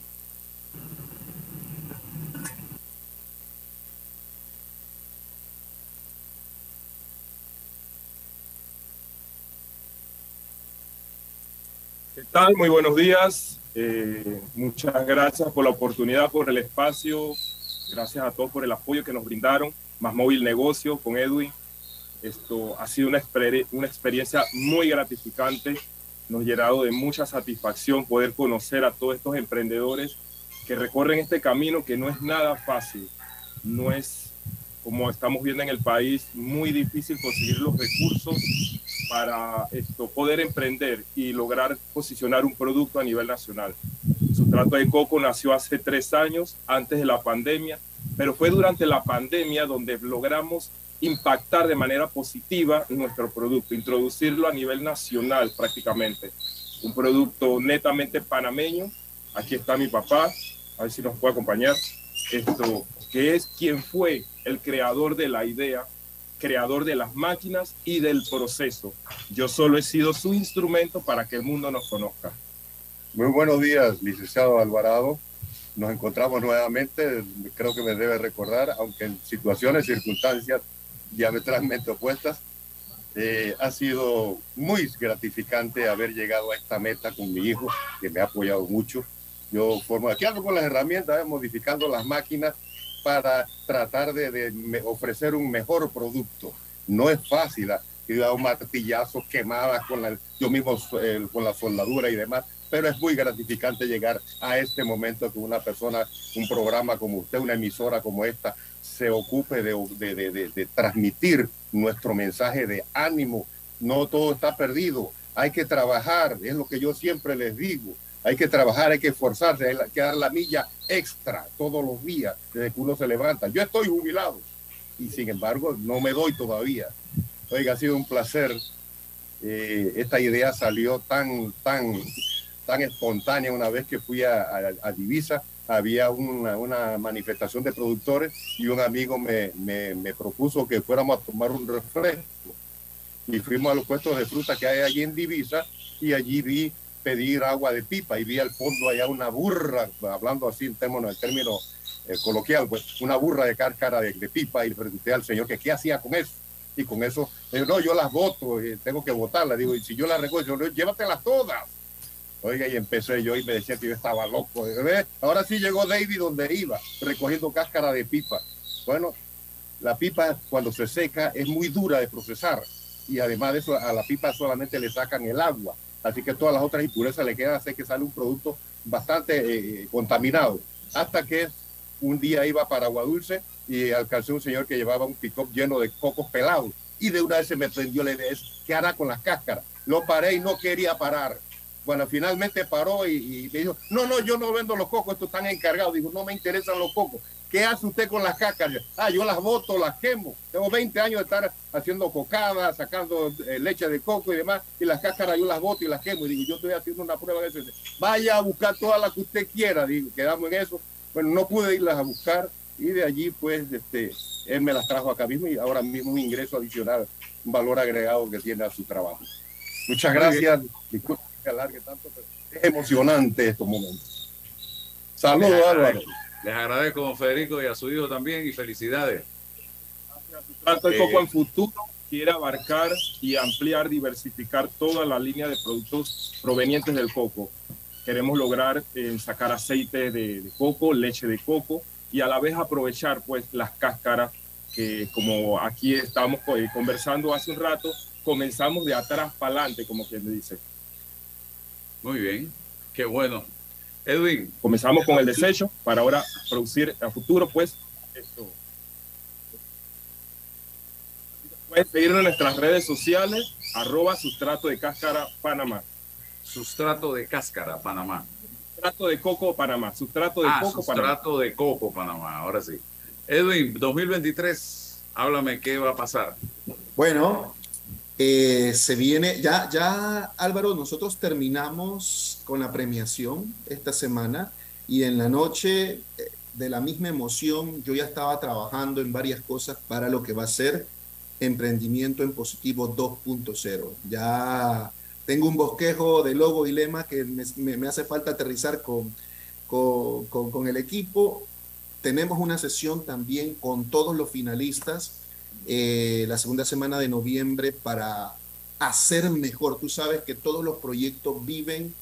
¿Qué tal? Muy buenos días. Eh, muchas gracias por la oportunidad, por el espacio. Gracias a todos por el apoyo que nos brindaron. Más móvil negocio con Edwin. Esto ha sido una, exper- una experiencia muy gratificante. Nos ha llenado de mucha satisfacción poder conocer a todos estos emprendedores que recorren este camino que no es nada fácil. No es, como estamos viendo en el país, muy difícil conseguir los recursos para poder emprender y lograr posicionar un producto a nivel nacional. Sustrato de Coco nació hace tres años, antes de la pandemia, pero fue durante la pandemia donde logramos impactar de manera positiva nuestro producto, introducirlo a nivel nacional prácticamente. Un producto netamente panameño. Aquí está mi papá, a ver si nos puede acompañar. Esto, que es quien fue el creador de la idea, creador de las máquinas y del proceso. Yo solo he sido su instrumento para que el mundo nos conozca. Muy buenos días, licenciado Alvarado. Nos encontramos nuevamente, creo que me debe recordar, aunque en situaciones, circunstancias diametralmente opuestas. Eh, ha sido muy gratificante haber llegado a esta meta con mi hijo, que me ha apoyado mucho. Yo formo aquí ando con las herramientas, eh, modificando las máquinas para tratar de, ofrecer un mejor producto. No es fácil, ah, y da un martillazo quemadas con la, yo con la soldadura y demás, pero es muy gratificante llegar a este momento que una persona, un programa como usted, una emisora como esta, se ocupe de transmitir nuestro mensaje de ánimo. No todo está perdido, hay que trabajar, es lo que yo siempre les digo. Hay que trabajar, hay que esforzarse, hay que dar la milla extra todos los días desde que uno se levanta. Yo estoy jubilado y sin embargo no me doy todavía. Oiga, ha sido un placer. Eh, esta idea salió tan, tan, tan espontánea una vez que fui a, a- a Divisa. Había una, una manifestación de productores y un amigo me, me- me propuso que fuéramos a tomar un refresco. Y fuimos a los puestos de fruta que hay allí en Divisa y allí vi pedir agua de pipa y vi al fondo allá una burra, hablando así en términos, eh, coloquial, pues una burra de cáscara de, pipa y pregunté al señor que qué hacía con eso. Y con eso, no, yo las voto, eh, tengo que votarlas. Digo, y si yo las recojo, yo, "No, llévatelas todas. Oiga, y empecé yo y me decía que yo estaba loco. ¿Ve? Ahora sí llegó David donde iba, recogiendo cáscara de pipa. Bueno, la pipa cuando se seca es muy dura de procesar y además de eso a la pipa solamente le sacan el agua, así que todas las otras impurezas le quedan, así que sale un producto bastante eh, contaminado. Hasta que un día iba para Agua Dulce y alcancé un señor que llevaba un pick-up lleno de cocos pelados y de una vez se me prendió la idea, ¿qué hará con las cáscaras? Lo paré y no quería parar. Bueno, finalmente paró y, y me dijo, no, no, yo no vendo los cocos, estos están encargados. Digo, no me interesan los cocos. ¿Qué hace usted con las cáscaras? Ah, yo las boto, las quemo. Tengo 20 años de estar haciendo cocadas, sacando eh, leche de coco y demás, y las cáscaras yo las boto y las quemo. Y digo, yo estoy haciendo una prueba de eso. Vaya a buscar todas las que usted quiera. Digo, quedamos en eso. Bueno, no pude irlas a buscar y de allí, pues, este, él me las trajo acá mismo y ahora mismo un ingreso adicional, un valor agregado que tiene a su trabajo. Muchas gracias. Disculpe que alargue tanto, pero es emocionante estos momentos. Saludos, Álvaro. Les agradezco Federico y a su hijo también y felicidades. Trato de Eh, Coco en futuro quiere abarcar y ampliar, diversificar toda la línea de productos provenientes del coco. Queremos lograr eh, sacar aceite de, de coco, leche de coco y a la vez aprovechar pues las cáscaras que como aquí estamos eh, conversando hace un rato, comenzamos de atrás para adelante, como quien dice. Muy bien, qué bueno. Edwin. Comenzamos con el desecho para ahora producir a futuro, pues, esto. Pueden seguirnos en nuestras redes sociales, arroba sustrato de cáscara Panamá. Sustrato de cáscara Panamá. Sustrato de coco Panamá. Sustrato de ah, coco sustrato Panamá. de coco Panamá, ahora sí. Edwin, 2023, háblame qué va a pasar. Bueno, eh, se viene, ya, ya Álvaro, nosotros terminamos con la premiación esta semana y en la noche eh, de la misma emoción yo ya estaba trabajando en varias cosas para lo que va a ser Emprendimiento en Positivo 2.0. Ya tengo un bosquejo de logo y lema que me, me- hace falta aterrizar con, con- con el equipo. Tenemos una sesión también con todos los finalistas eh, la segunda semana de noviembre para hacer mejor. Tú sabes que todos los proyectos viven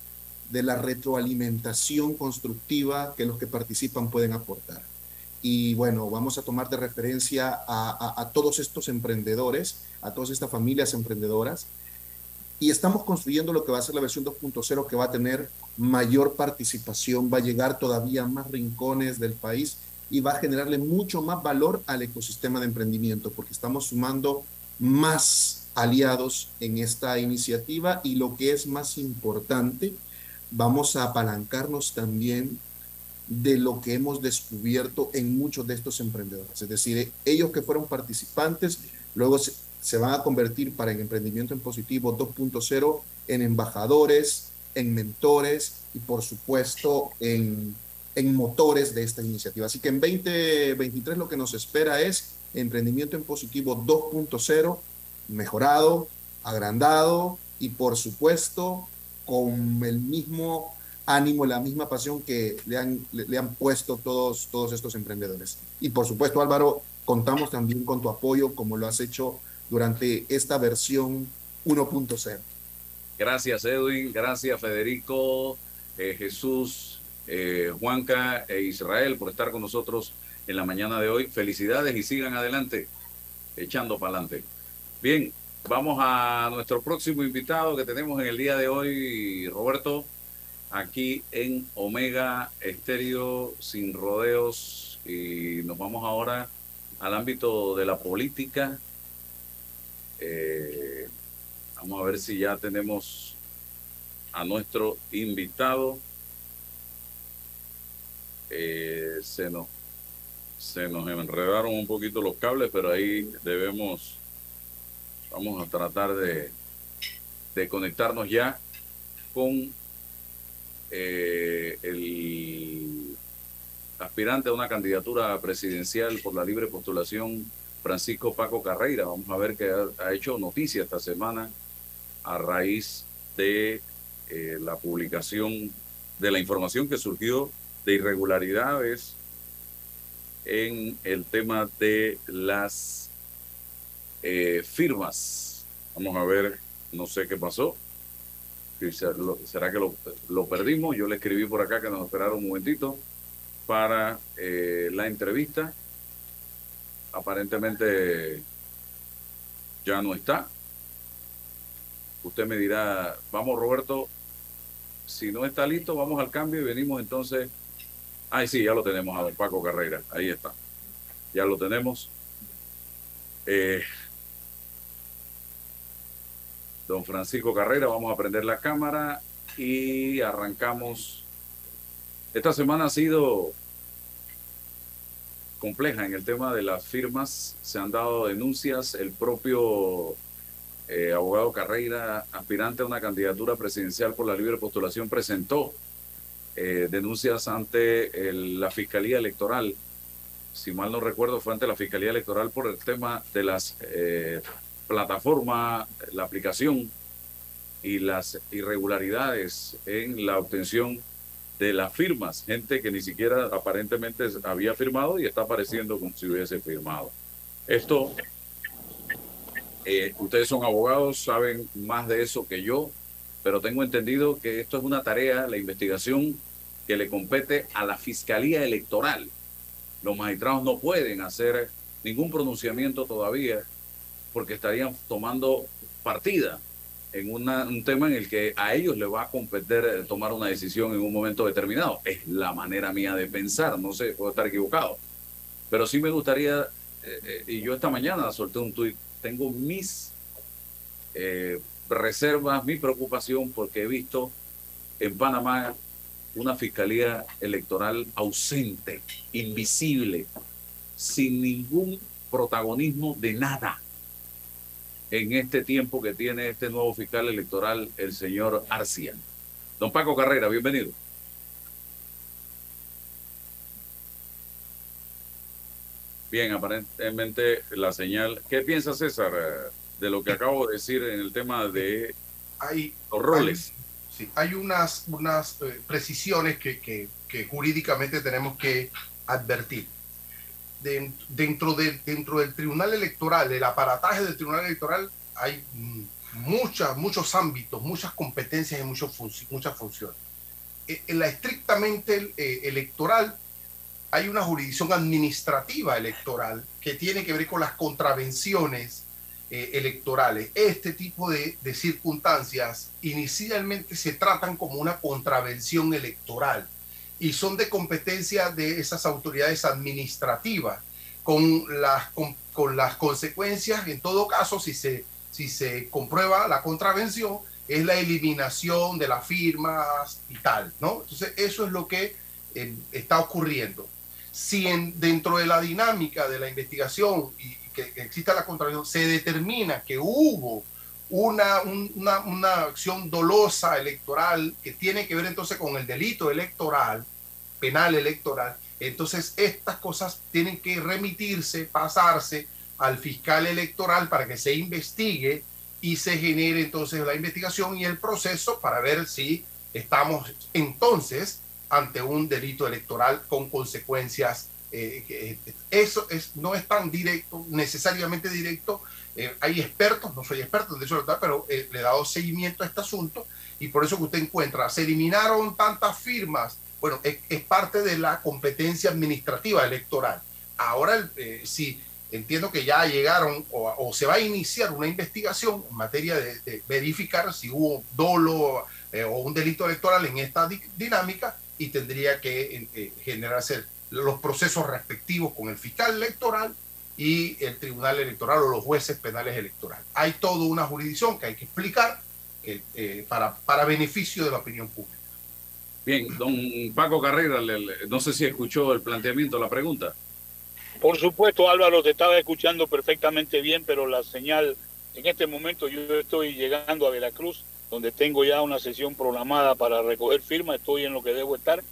de la retroalimentación constructiva que los que participan pueden aportar. Y bueno, vamos a tomar de referencia a, a- a todos estos emprendedores, a todas estas familias emprendedoras. Y estamos construyendo lo que va a ser la versión 2.0 que va a tener mayor participación, va a llegar todavía a más rincones del país y va a generarle mucho más valor al ecosistema de emprendimiento, porque estamos sumando más aliados en esta iniciativa y lo que es más importante, vamos a apalancarnos también de lo que hemos descubierto en muchos de estos emprendedores. Es decir, ellos que fueron participantes, luego se, se van a convertir para el emprendimiento en positivo 2.0 en embajadores, en mentores y por supuesto en, en motores de esta iniciativa. Así que en 2023 lo que nos espera es emprendimiento en positivo 2.0, mejorado, agrandado y por supuesto con el mismo ánimo, la misma pasión que le han, le, le han puesto todos, todos estos emprendedores. Y por supuesto, Álvaro, contamos también con tu apoyo como lo has hecho durante esta versión 1.0. Gracias Edwin, gracias Federico, eh, Jesús, eh, Juanca e Israel por estar con nosotros en la mañana de hoy. Felicidades y sigan adelante, echando para adelante. Bien, vamos a nuestro próximo invitado que tenemos en el día de hoy, Roberto, aquí en Omega Estéreo sin rodeos y nos vamos ahora al ámbito de la política. Eh, Vamos a ver si ya tenemos a nuestro invitado. Eh, se, nos, se nos enredaron un poquito los cables, pero ahí debemos, vamos a tratar de, de conectarnos ya con eh, el aspirante a una candidatura presidencial por la libre postulación, Francisco Paco Carreira. Vamos a ver que ha, hecho noticia esta semana a raíz de eh, la publicación de la información que surgió de irregularidades en el tema de las eh, firmas. Vamos a ver, no sé qué pasó. ¿Será que lo, lo, perdimos? Yo le escribí por acá que nos esperara un momentito para eh, la entrevista. Aparentemente ya no está usted me dirá, vamos Roberto, si no está listo, vamos al cambio y venimos entonces. Ay, sí, ya lo tenemos a don Paco Carrera, ahí está. Ya lo tenemos. Eh, don Francisco Carrera, vamos a prender la cámara y arrancamos. Esta semana ha sido compleja en el tema de las firmas, se han dado denuncias, el propio eh, abogado Carreira, aspirante a una candidatura presidencial por la libre postulación, presentó eh, denuncias ante el, la Fiscalía Electoral. Si mal no recuerdo, fue ante la Fiscalía Electoral por el tema de las eh, plataformas, la aplicación y las irregularidades en la obtención de las firmas. Gente que ni siquiera aparentemente había firmado y está apareciendo como si hubiese firmado. Esto eh, ustedes son abogados, saben más de eso que yo, pero tengo entendido que esto es una tarea, la investigación que le compete a la Fiscalía Electoral. Los magistrados no pueden hacer ningún pronunciamiento todavía porque estarían tomando partida en un tema en el que a ellos les va a competir eh, tomar una decisión en un momento determinado. Es la manera mía de pensar, no sé, puedo estar equivocado. Pero sí me gustaría, eh, eh, y yo esta mañana solté un tuit, tengo mis reservas, mi preocupación, porque he visto en Panamá una fiscalía electoral ausente, invisible, sin ningún protagonismo de nada en este tiempo que tiene este nuevo fiscal electoral, el señor Arcia. Don Paco Carrera, bienvenido. Bien, aparentemente la señal. ¿Qué piensa César eh, de lo que acabo de decir en el tema de hay, los roles? Sí, hay unas, unas eh, precisiones que, que- jurídicamente tenemos que advertir. Den- dentro, de, dentro del Tribunal Electoral, el aparataje del Tribunal Electoral, hay muchas, muchos ámbitos, muchas competencias y muchos muchas funciones. Eh, En la estrictamente eh, electoral, hay una jurisdicción administrativa electoral que tiene que ver con las contravenciones eh, electorales. Este tipo de, circunstancias inicialmente se tratan como una contravención electoral y son de competencia de esas autoridades administrativas con las, con, con las consecuencias, en todo caso, si se, si se comprueba la contravención, es la eliminación de las firmas y tal, ¿no? Entonces, eso es lo que eh, está ocurriendo. Si en- dentro de la dinámica de la investigación y que, exista la contravención, se determina que hubo una, un- una, una acción dolosa electoral que tiene que ver entonces con el delito electoral, penal electoral, entonces estas cosas tienen que remitirse, pasarse al fiscal electoral para que se investigue y se genere entonces la investigación y el proceso para ver si estamos entonces ante un delito electoral con consecuencias. Eh, que- eso es, no es tan directo, necesariamente directo. Eh, hay expertos, no soy experto en derecho electoral, pero eh, le he dado seguimiento a este asunto y por eso que usted encuentra, se eliminaron tantas firmas. Bueno, es, es parte de la competencia administrativa electoral. Ahora, eh, si entiendo que ya llegaron o, se va a iniciar una investigación en materia de, de verificar si hubo dolo eh, o un delito electoral en esta di- dinámica y tendría que eh, generarse los procesos respectivos con el fiscal electoral y el tribunal electoral o los jueces penales electorales. Hay toda una jurisdicción que hay que explicar eh, eh, para, para beneficio de la opinión pública. Bien, don Paco Carrera, le- le- no sé si escuchó el planteamiento, la pregunta. Por supuesto, Álvaro, te estaba escuchando perfectamente bien, pero la señal, en este momento yo estoy llegando a Veracruz, donde tengo ya una sesión programada para recoger firmas, estoy en lo que debo estar,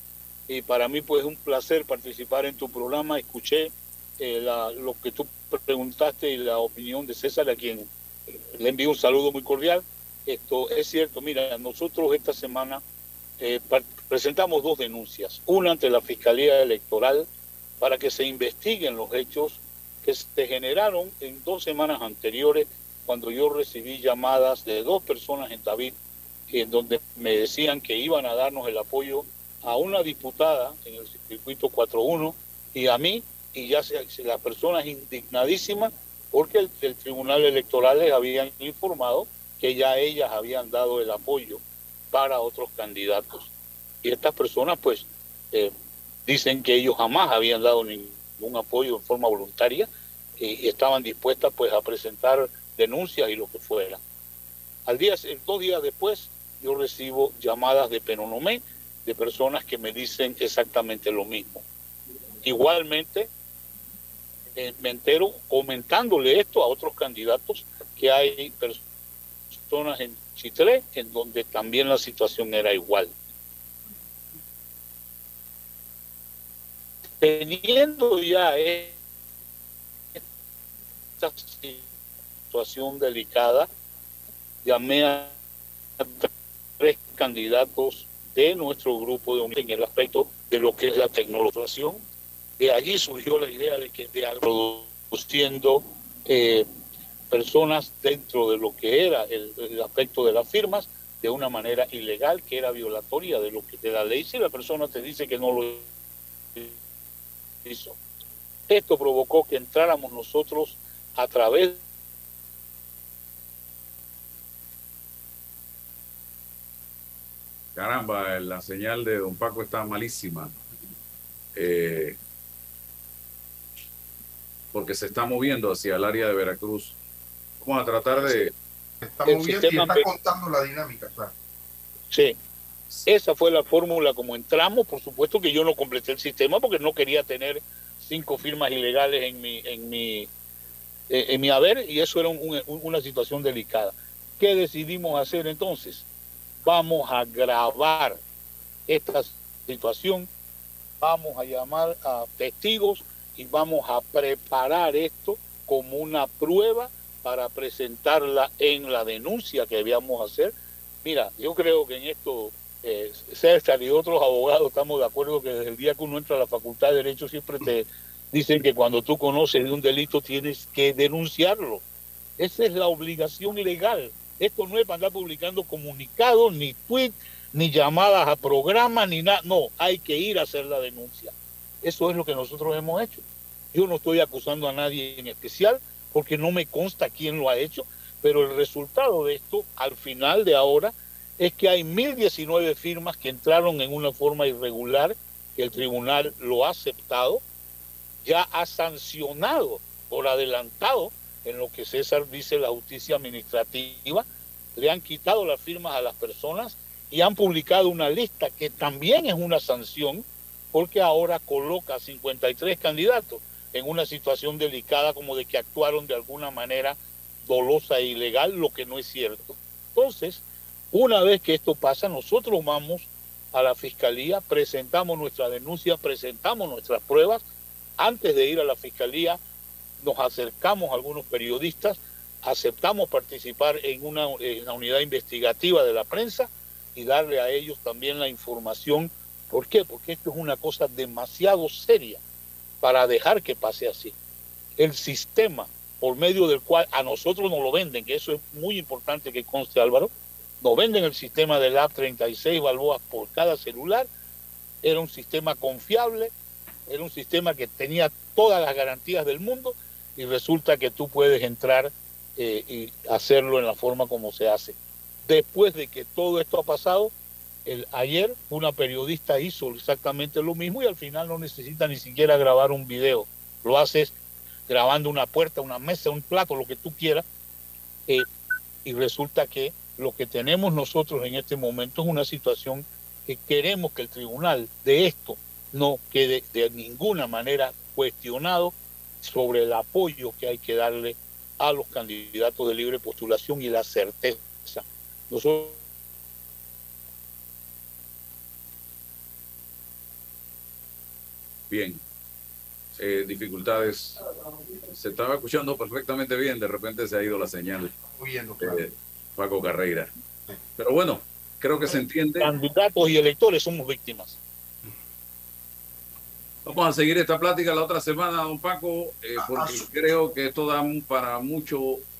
y para mí pues es un placer participar en tu programa, escuché eh, lo que tú preguntaste y la opinión de César, a quien le envío un saludo muy cordial. Esto es cierto, mira, nosotros esta semana eh, presentamos dos denuncias, una ante la Fiscalía Electoral para que se investiguen los hechos que se generaron en dos semanas anteriores cuando yo recibí llamadas de dos personas en David en donde me decían que iban a darnos el apoyo a una diputada en el circuito 41 y a mí y ya se, se- la persona es indignadísima porque el, tribunal electoral les habían informado que ya ellas habían dado el apoyo para otros candidatos y estas personas pues eh, dicen que ellos jamás habían dado ningún apoyo en forma voluntaria y, y estaban dispuestas pues a presentar denuncias y lo que fuera. Al día, dos días después, yo recibo llamadas de Penonomé de personas que me dicen exactamente lo mismo. Igualmente, eh, me entero comentándole esto a otros candidatos que hay pers- personas en Chitré en donde también la situación era igual. Teniendo ya esta situación delicada, llamé a tres candidatos de nuestro grupo de unidad en el aspecto de lo que es la tecnología. De allí surgió la idea de que de produciendo eh, personas dentro de lo que era el, el aspecto de las firmas de una manera ilegal que era violatoria de lo que de la ley si la persona te dice que no lo hizo. Esto provocó que entráramos nosotros a través Caramba, la señal de don Paco está malísima. Eh, porque se está moviendo hacia el área de Veracruz. Vamos a tratar de... Está El moviendo y sistema está pe- contando la dinámica, claro. Sí. Esa fue la fórmula como entramos. Por supuesto que yo no completé el sistema porque no quería tener cinco firmas ilegales en mi, en mi, eh, en mi haber y eso era un- un- una situación delicada. ¿Qué decidimos hacer entonces? Vamos a grabar esta situación, vamos a llamar a testigos y vamos a preparar esto como una prueba para presentarla en la denuncia que debíamos hacer. Mira, yo creo que en esto, eh, César y otros abogados estamos de acuerdo que desde el día que uno entra a la Facultad de Derecho siempre te dicen que cuando tú conoces de un delito tienes que denunciarlo. Esa es la obligación legal. Esto no es para andar publicando comunicados, ni tweets, ni llamadas a programas, ni nada. No, hay que ir a hacer la denuncia. Eso es lo que nosotros hemos hecho. Yo no estoy acusando a nadie en especial porque no me consta quién lo ha hecho, pero el resultado de esto, al final de ahora, es que hay 1.019 firmas que entraron en una forma irregular, que el tribunal lo ha aceptado, ya ha sancionado por adelantado en lo que César dice la justicia administrativa, le han quitado las firmas a las personas y han publicado una lista que también es una sanción porque ahora coloca 53 candidatos en una situación delicada como de que actuaron de alguna manera dolosa e ilegal, lo que no es cierto. Entonces, una vez que esto pasa, nosotros vamos a la fiscalía, presentamos nuestra denuncia, presentamos nuestras pruebas. Antes de ir a la fiscalía, nos acercamos a algunos periodistas, aceptamos participar en una en la unidad investigativa de la prensa y darle a ellos también la información. ¿Por qué? Porque esto es una cosa demasiado seria para dejar que pase así. El sistema por medio del cual a nosotros nos lo venden, que eso es muy importante que conste Álvaro, nos venden el sistema del app 36 balboas por cada celular, era un sistema confiable, era un sistema que tenía todas las garantías del mundo y resulta que tú puedes entrar eh, y hacerlo en la forma como se hace. Después de que todo esto ha pasado, el, ayer una periodista hizo exactamente lo mismo y al final no necesita ni siquiera grabar un video. Lo haces grabando una puerta, una mesa, un plato, lo que tú quieras. eh, y resulta que lo que tenemos nosotros en este momento es una situación que queremos que el tribunal de esto no quede de ninguna manera cuestionado sobre el apoyo que hay que darle a los candidatos de libre postulación y la certeza. Nosotros Bien. Eh, dificultades. Se estaba escuchando perfectamente bien, de repente se ha ido la señal. Huyendo, de Paco Carreira. Pero bueno, creo que se entiende. candidatos y electores somos víctimas. Vamos a seguir esta plática la otra semana, don Paco, eh, porque creo que esto da para mucho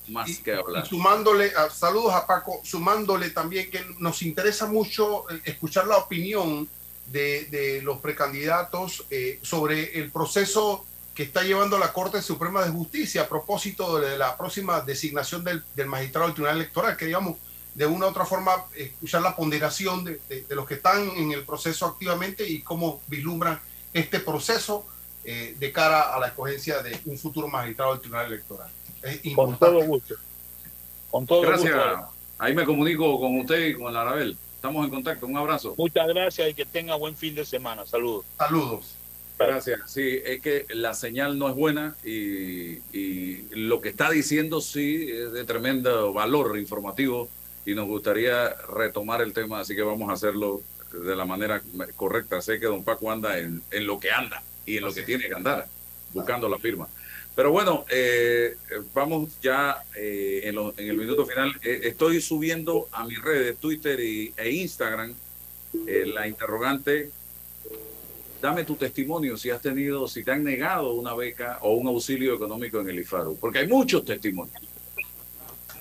más que hablar. Sumándole, a- saludos a Paco, sumándole también que nos interesa mucho eh, escuchar la opinión de, de los precandidatos eh, sobre el proceso que está llevando la Corte Suprema de Justicia a propósito de la próxima designación del, del magistrado del Tribunal Electoral. Queríamos de una u otra forma escuchar la ponderación de, de- de los que están en el proceso activamente y cómo vislumbran este proceso eh, de cara a la escogencia de un futuro magistrado del Tribunal Electoral. Es Con importante. todo gusto. Con todo Gracias. gusto. Ahí me comunico con usted y con el Arabel. Estamos en contacto. Un abrazo. Muchas gracias y que tenga buen fin de semana. Saludos. Saludos. Gracias. Sí, es que la señal no es buena y, y lo que está diciendo sí es de tremendo valor informativo y nos gustaría retomar el tema, así que vamos a hacerlo de la manera correcta. Sé que don Paco anda en, en lo que anda y en lo que tiene que andar, buscando la firma. Pero bueno, eh, vamos ya eh, en, lo- en el minuto final. Eh, estoy subiendo a mis redes, Twitter y, e Instagram, eh, la interrogante dame tu testimonio si has tenido, si te han negado una beca o un auxilio económico en el IFARU, porque hay muchos testimonios.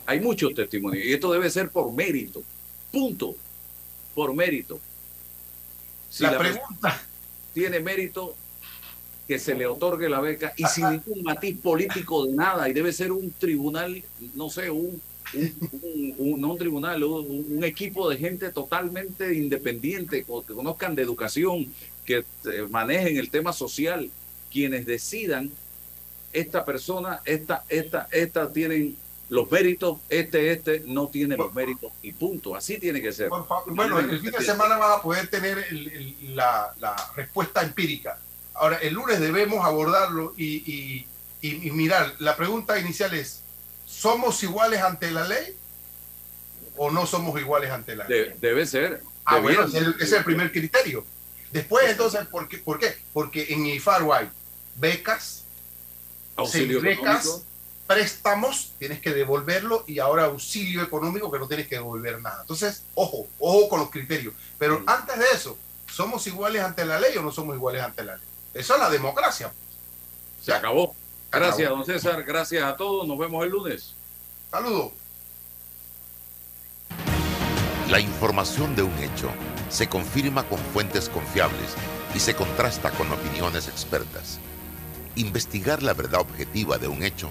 Hay muchos testimonios y esto debe ser por mérito. Punto. Por mérito. Si La la pregunta- tiene mérito, que se le otorgue la beca y sin ningún matiz político de nada y debe ser un tribunal, no sé, un un, un- no un tribunal, un, un equipo de gente totalmente independiente, que conozcan de educación, que eh, manejen el tema social, quienes decidan esta persona, esta, esta, esta tienen los méritos, este, este no tiene los méritos y punto. Así tiene que ser. Bueno, el fin de semana vas a poder tener el- el- la, la respuesta empírica. Ahora, el lunes debemos abordarlo y, y- y- y mirar. La pregunta inicial es, ¿somos iguales ante la ley o no somos iguales ante la ley? De- debe ser. Ah, bueno, ese es el- ese es el primer criterio. Después, entonces, ¿por qué? ¿Por qué? Porque en IFAR hay becas, Auxilio becas, económico. Préstamos, tienes que devolverlo y ahora auxilio económico que no tienes que devolver nada. Entonces, ojo, ojo con los criterios. Pero antes de eso, ¿somos iguales ante la ley o no somos iguales ante la ley? Eso es la democracia. Se acabó. Gracias, acabó. don César. Gracias a todos. Nos vemos el lunes. Saludos. La información de un hecho se confirma con fuentes confiables y se contrasta con opiniones expertas. Investigar la verdad objetiva de un hecho